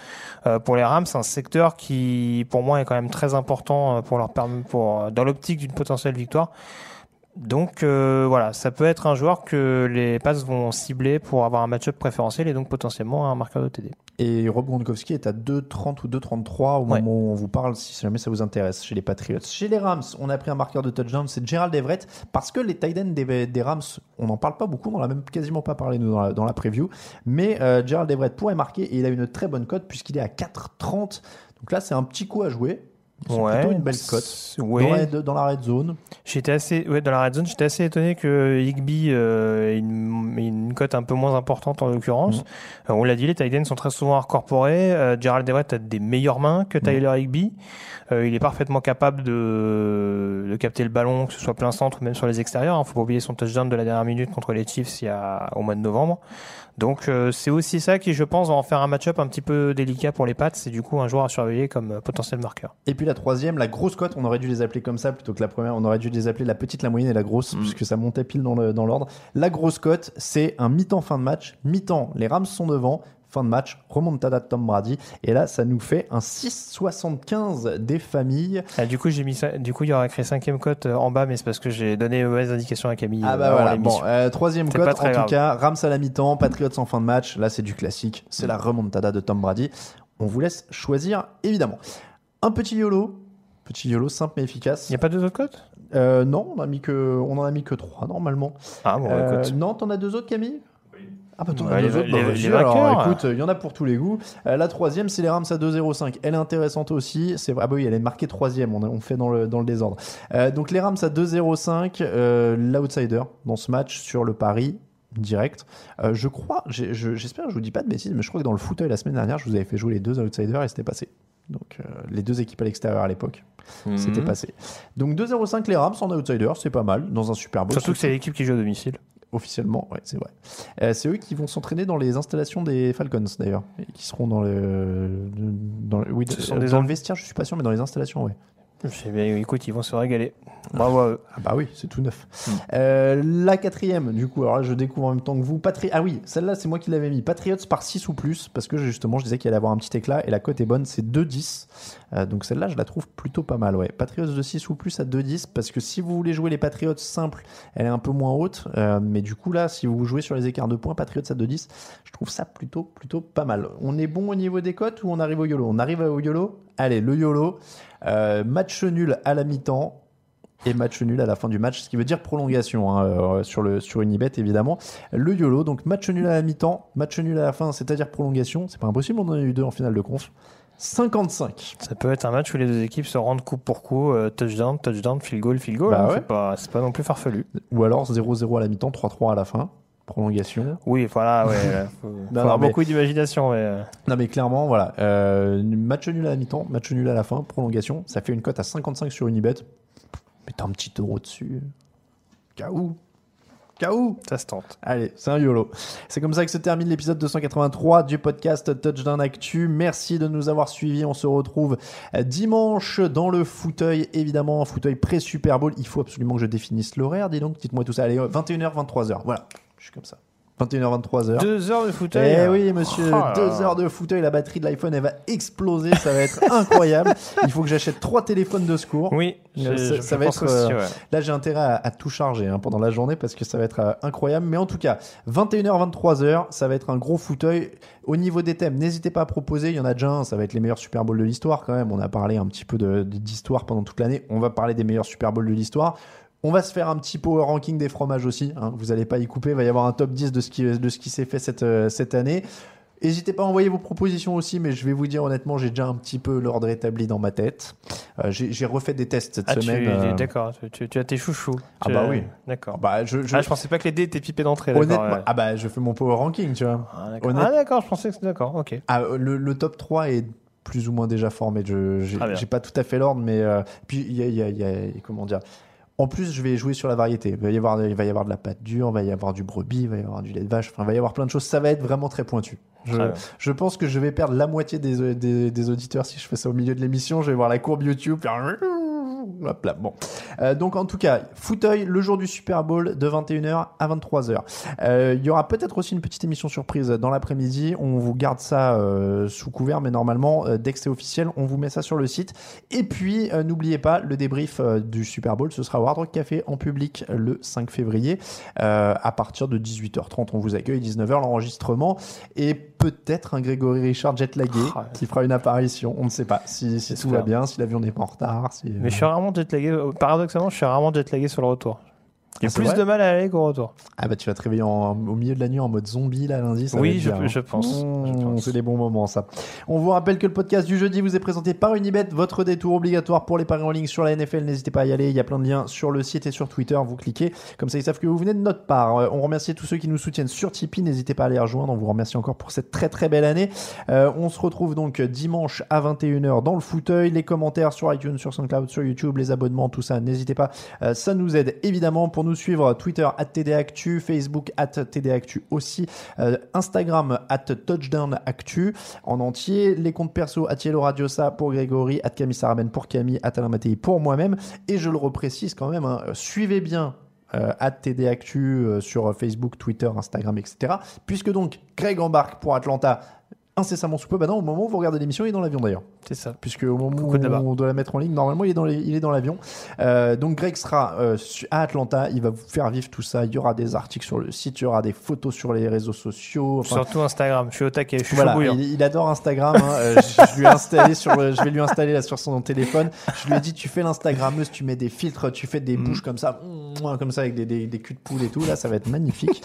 euh, pour les Rams, un secteur qui, pour moi, est quand même très important euh, pour leur pour dans l'optique d'une potentielle victoire. Donc euh, voilà, ça peut être un joueur que les Pats vont cibler pour avoir un match-up préférentiel et donc potentiellement un marqueur de TD. Et Rob Gronkowski est à 2,30 ou 2,33 au Ouais. moment où on vous parle, si jamais ça vous intéresse, chez les Patriots. Chez les Rams, on a pris un marqueur de touchdown, c'est Gerald Everett, parce que les tight ends des, des Rams, on n'en parle pas beaucoup, on n'en a même quasiment pas parlé nous dans la, dans la preview, mais euh, Gerald Everett pourrait marquer et il a une très bonne cote puisqu'il est à 4,30. Donc là, c'est un petit coup à jouer. C'est plutôt une belle cote. Ouais. Dans, la, dans la red zone. J'étais assez, ouais, dans la red zone, j'étais assez étonné que Higby euh, ait une, cote un peu moins importante en l'occurrence. Mhm. Euh, on l'a dit, les tight sont très souvent incorporés. Euh, Gerald Everett a des meilleures mains que Tyler Higby. Euh, il est parfaitement capable de, de capter le ballon, que ce soit plein centre ou même sur les extérieurs. Il faut pas oublier son touchdown de la dernière minute contre les Chiefs il y a, au mois de novembre. Donc euh, c'est aussi ça qui, je pense, va en faire un match-up un petit peu délicat pour les Pats. C'est du coup un joueur à surveiller comme euh, potentiel marqueur. Et puis la troisième, la grosse cote, on aurait dû les appeler comme ça plutôt que la première. On aurait dû les appeler la petite, la moyenne et la grosse, Mm. puisque ça montait pile dans le- dans l'ordre. La grosse cote, c'est un mi-temps fin de match. Mi-temps, les Rams sont devant. Fin de match, remontada de Tom Brady. Et là, ça nous fait un 6,75 des familles. Ah, du coup, j'ai mis ça, du coup, il y aura écrit cinquième cote euh, en bas, mais c'est parce que j'ai donné une mauvaise indication à Camille. Ah euh, bah avant voilà, bon, euh, troisième cote, en tout grave. cas, Rams à la mi-temps, Patriots en fin de match. Là, c'est du classique. C'est la remontada de Tom Brady. On vous laisse choisir, évidemment. Un petit YOLO. Petit YOLO simple mais efficace. Il n'y a pas deux autres cotes? Euh, non, on, a mis que, on en a mis que trois normalement. Ah bon, Euh, écoute. non, t'en as deux autres, Camille? Ah bah, as les- autres, bah, les alors, écoute, il y en a pour tous les goûts. Euh, la troisième, c'est les Rams à 2-0-5. Elle est intéressante aussi. C'est ah bah oui, elle est marquée troisième. On, a- on fait dans le dans le désordre. Euh, donc les Rams à 2-0-5, euh, l'outsider dans ce match sur le pari direct. Euh, je crois, j'ai- je- j'espère que je vous dis pas de bêtises, mais je crois que dans le fauteuil la semaine dernière, je vous avais fait jouer les deux outsiders et c'était passé. Donc les deux équipes à l'extérieur à l'époque, c'était Mhm. passé. Donc 2-0-5 les Rams en outsider, c'est pas mal dans un Super Bowl. Surtout que c'est l'équipe qui joue à domicile. Officiellement, ouais, c'est vrai. Euh, c'est eux qui vont s'entraîner dans les installations des Falcons d'ailleurs, et qui seront dans le, dans le- oui, euh, des dans le vestiaire, je suis pas sûr, mais dans les installations, ouais. Bien, écoute, ils vont se régaler. Bravo à eux. Ah bah oui, c'est tout neuf. Mm. Euh, la quatrième, du coup, alors là je découvre en même temps que vous. Patri... Ah oui, celle-là c'est moi qui l'avais mis. Patriots par 6 ou plus, parce que justement je disais qu'il allait avoir un petit éclat et la cote est bonne, c'est 2-10. Euh, donc celle-là je la trouve plutôt pas mal, ouais. Patriots de 6 ou plus à 2-10, parce que si vous voulez jouer les Patriots simples, elle est un peu moins haute. Euh, mais du coup là, si vous jouez sur les écarts de points, Patriots à 2-10, je trouve ça plutôt, plutôt pas mal. On est bon au niveau des cotes ou on arrive au YOLO? On arrive au YOLO? Allez, le YOLO. Euh, match nul à la mi-temps et match nul à la fin du match, ce qui veut dire prolongation hein, sur, le, sur Unibet évidemment. Le YOLO, donc match nul à la mi-temps, match nul à la fin, c'est-à-dire prolongation, c'est pas impossible, on en a eu deux en finale de conf. 55. Ça peut être un match où les deux équipes se rendent coup pour coup, euh, touchdown, touchdown, field goal, field goal. Bah hein. ouais. C'est pas, non plus farfelu. Ou alors 0-0 à la mi-temps, 3-3 à la fin, prolongation. Oui, voilà, ouais. là, (laughs) faut, faut non, avoir mais- beaucoup d'imagination. Mais... euh, Non mais clairement, voilà, euh, match nul à la mi-temps, match nul à la fin, prolongation, ça fait une cote à 55 sur Unibet. Mettez un petit euro dessus. Kaou Kaou Ça se tente. Allez, c'est un YOLO. C'est comme ça que se termine l'épisode 283 du podcast Touchdown Actu. Merci de nous avoir suivis. On se retrouve euh, dimanche dans le fauteuil, évidemment, un fauteuil pré-Super Bowl. Il faut absolument que je définisse l'horaire, dis donc. Dites-moi tout ça. Allez, 21h, 23h. Voilà, je suis comme ça. 21h, 23h. Deux heures de fauteuil. Eh oui, monsieur, Oh deux heures de fauteuil, la batterie de l'iPhone, elle va exploser, ça va être incroyable. (laughs) Il faut que j'achète trois téléphones de secours. Oui, Ça- je- ça va être, aussi, euh, ouais. Là, j'ai intérêt à, à tout charger hein, pendant la journée parce que ça va être euh, incroyable. Mais en tout cas, 21h, 23h, ça va être un gros fauteuil. Au niveau des thèmes, n'hésitez pas à proposer. Il y en a déjà un, ça va être les meilleurs Super Bowls de l'histoire quand même. On a parlé un petit peu de- de- d'histoire pendant toute l'année. On va parler des meilleurs Super Bowls de l'histoire. On va se faire un petit power ranking des fromages aussi. hein. Vous n'allez pas y couper. Il va y avoir un top 10 de ce qui, de ce qui s'est fait cette, euh, cette année. N'hésitez pas à envoyer vos propositions aussi, mais je vais vous dire honnêtement, j'ai déjà un petit peu l'ordre établi dans ma tête. Euh, j'ai refait des tests cette Ah, semaine. euh, d'accord, tu, tu- tu as tes chouchous. Ah bah oui. D'accord. bah, je, je- Ah, je pensais pas que les dés étaient pipés d'entrée. honnêtement, ouais. ah bah, je fais mon power ranking, tu vois. Ah, d'accord. honnête- Ah, je pensais que c'était d'accord, ok. Ah, le, le top 3 est plus ou moins déjà formé. Je j'ai pas tout à fait l'ordre, mais euh, puis y y il y a- comment dire. En plus, je vais jouer sur la variété. Il va y avoir, il va y avoir de la pâte dure, il va y avoir du brebis, il va y avoir du lait de vache. Enfin, il va y avoir plein de choses. Ça va être vraiment très pointu. Je, pense que je vais perdre la moitié des, des, des auditeurs si je fais ça au milieu de l'émission. Je vais voir la courbe YouTube. Hop là, bon. Euh, donc en tout cas, fauteuil le jour du Super Bowl de 21h à 23h. Euh, Il y aura peut-être aussi une petite émission surprise dans l'après-midi. On vous garde ça euh, sous couvert, mais normalement, euh, dès que c'est officiel, on vous met ça sur le site. Et puis, euh, n'oubliez pas, le débrief euh, du Super Bowl, ce sera au Hard Rock Café en public le 5 février. Euh, à partir de 18h30, on vous accueille, 19h l'enregistrement. Et peut-être un Grégory Richard jetlagué ouais. qui fera une apparition. On ne sait pas si, si tout va bien, si l'avion n'est pas en retard. Si, Mais je suis euh, paradoxalement, je suis rarement jetlagué sur le retour. J'ai Ah, plus de mal à aller qu'au retour. Ah bah tu vas te réveiller en- au milieu de la nuit en mode zombie là lundi. Ça Oui, va être je- bien, hein. je pense, Mmh, je pense. C'est les bons moments ça. On vous rappelle que le podcast du jeudi vous est présenté par Unibet, votre détour obligatoire pour les paris en ligne sur la NFL. N'hésitez pas à y aller, il y a plein de liens sur le site et sur Twitter. Vous cliquez, comme ça ils savent que vous venez de notre part. Euh, On remercie tous ceux qui nous soutiennent sur Tipeee. N'hésitez pas à les rejoindre. On vous remercie encore pour cette très très belle année. Euh, on se retrouve donc dimanche à 21h dans le fauteuil. Les commentaires sur iTunes, sur SoundCloud, sur YouTube, les abonnements, tout ça. N'hésitez pas. Euh, ça nous aide évidemment pour nous suivre Twitter at TDActu, Facebook at TDActu aussi, euh, Instagram at Touchdown Actu en entier, les comptes perso at Yellow Radiosa pour Grégory, at Camille Saraben pour Camille, at Alain pour moi-même. Et je le reprécise quand même, hein, suivez bien euh, at TDActu euh, sur Facebook, Twitter, Instagram, etc. Puisque donc Greg embarque pour Atlanta incessamment sous peu. Bah non, au moment où vous regardez l'émission, il est dans l'avion d'ailleurs. C'est ça. Puisque au moment Coucou où on doit la mettre en ligne, normalement il est dans, les- il est dans l'avion. Euh, donc Greg sera euh, à Atlanta, il va vous faire vivre tout ça. Il y aura des articles sur le site, il y aura des photos sur les réseaux sociaux. Enfin, Surtout Instagram. Je suis au taquet. Je suis voilà, il, il adore Instagram. hein. Euh, je, je lui ai installé sur, le- je vais lui installer là sur son téléphone. Je lui ai dit, tu fais l'Instagrammeuse, tu mets des filtres, tu fais Mm. des bouches comme ça, comme ça avec des, des, des culs de poule et tout. Là, ça va être magnifique.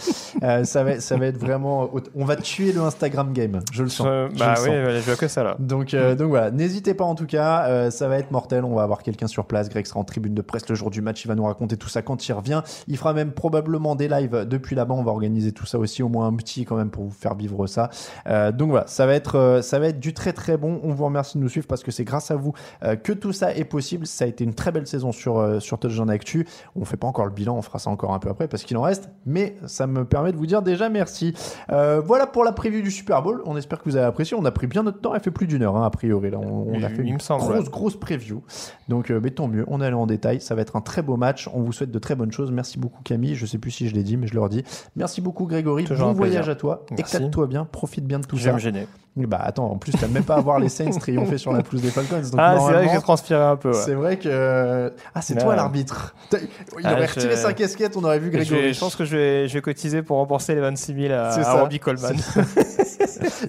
Ça va, ça va être vraiment. On va tuer le Instagram game. Je le sens. Euh, Je bah le oui, voilà, je vois que ça là. Donc, euh, donc voilà, n'hésitez pas en tout cas, euh, ça va être mortel. On va avoir quelqu'un sur place. Greg sera en tribune de presse le jour du match. Il va nous raconter tout ça quand il revient. Il fera même probablement des lives depuis là-bas. On va organiser tout ça aussi, au moins un petit quand même pour vous faire vivre ça. Euh, donc voilà, ça va être, euh, ça va être du très très bon. On vous remercie de nous suivre parce que c'est grâce à vous euh, que tout ça est possible. Ça a été une très belle saison sur euh, sur Touchdown Actu. On fait pas encore le bilan, on fera ça encore un peu après parce qu'il en reste. Mais ça me permet de vous dire déjà merci. Euh, voilà pour la preview du Super Bowl. On espère que vous avez apprécié. On a pris bien notre temps. Elle fait plus d'une heure, hein, a priori. Là, on, on a fait une semble, grosse, ouais. grosse preview. Donc, euh, mais tant mieux. On est allé en détail. Ça va être un très beau match. On vous souhaite de très bonnes choses. Merci beaucoup, Camille. Je sais plus si je l'ai dit, mais je le redis. Merci beaucoup, Grégory. Toujours bon plaisir. voyage à toi. Éclate-toi bien. Profite bien de tout Je vais ça. me gêner. Bah attends, en plus, t'as même pas à voir les Saints triompher sur la pelouse des Falcons. Donc, Ah, c'est vrai que j'ai transpiré un peu. ouais. c'est vrai que. Ah, c'est toi l'arbitre. Il Ah, aurait je- retiré sa casquette, on aurait vu Je, Grégory. je pense que je vais, je vais cotiser pour rembourser les 26 000 à, à ça. Robbie Coleman.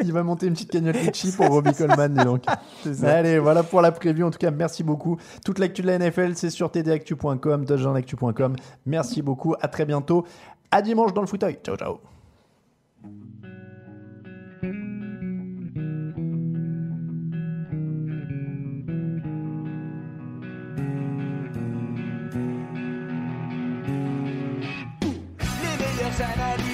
Il va monter une petite cagnotte Litchi pour Robbie Coleman, donc. Allez, voilà pour la preview. En tout cas, merci beaucoup. Toute l'actu de la NFL, c'est sur tdactu.com, touchdownactu.com. Merci beaucoup. À très bientôt. À dimanche dans le fauteuil. Ciao, ciao. Les meilleures analyses,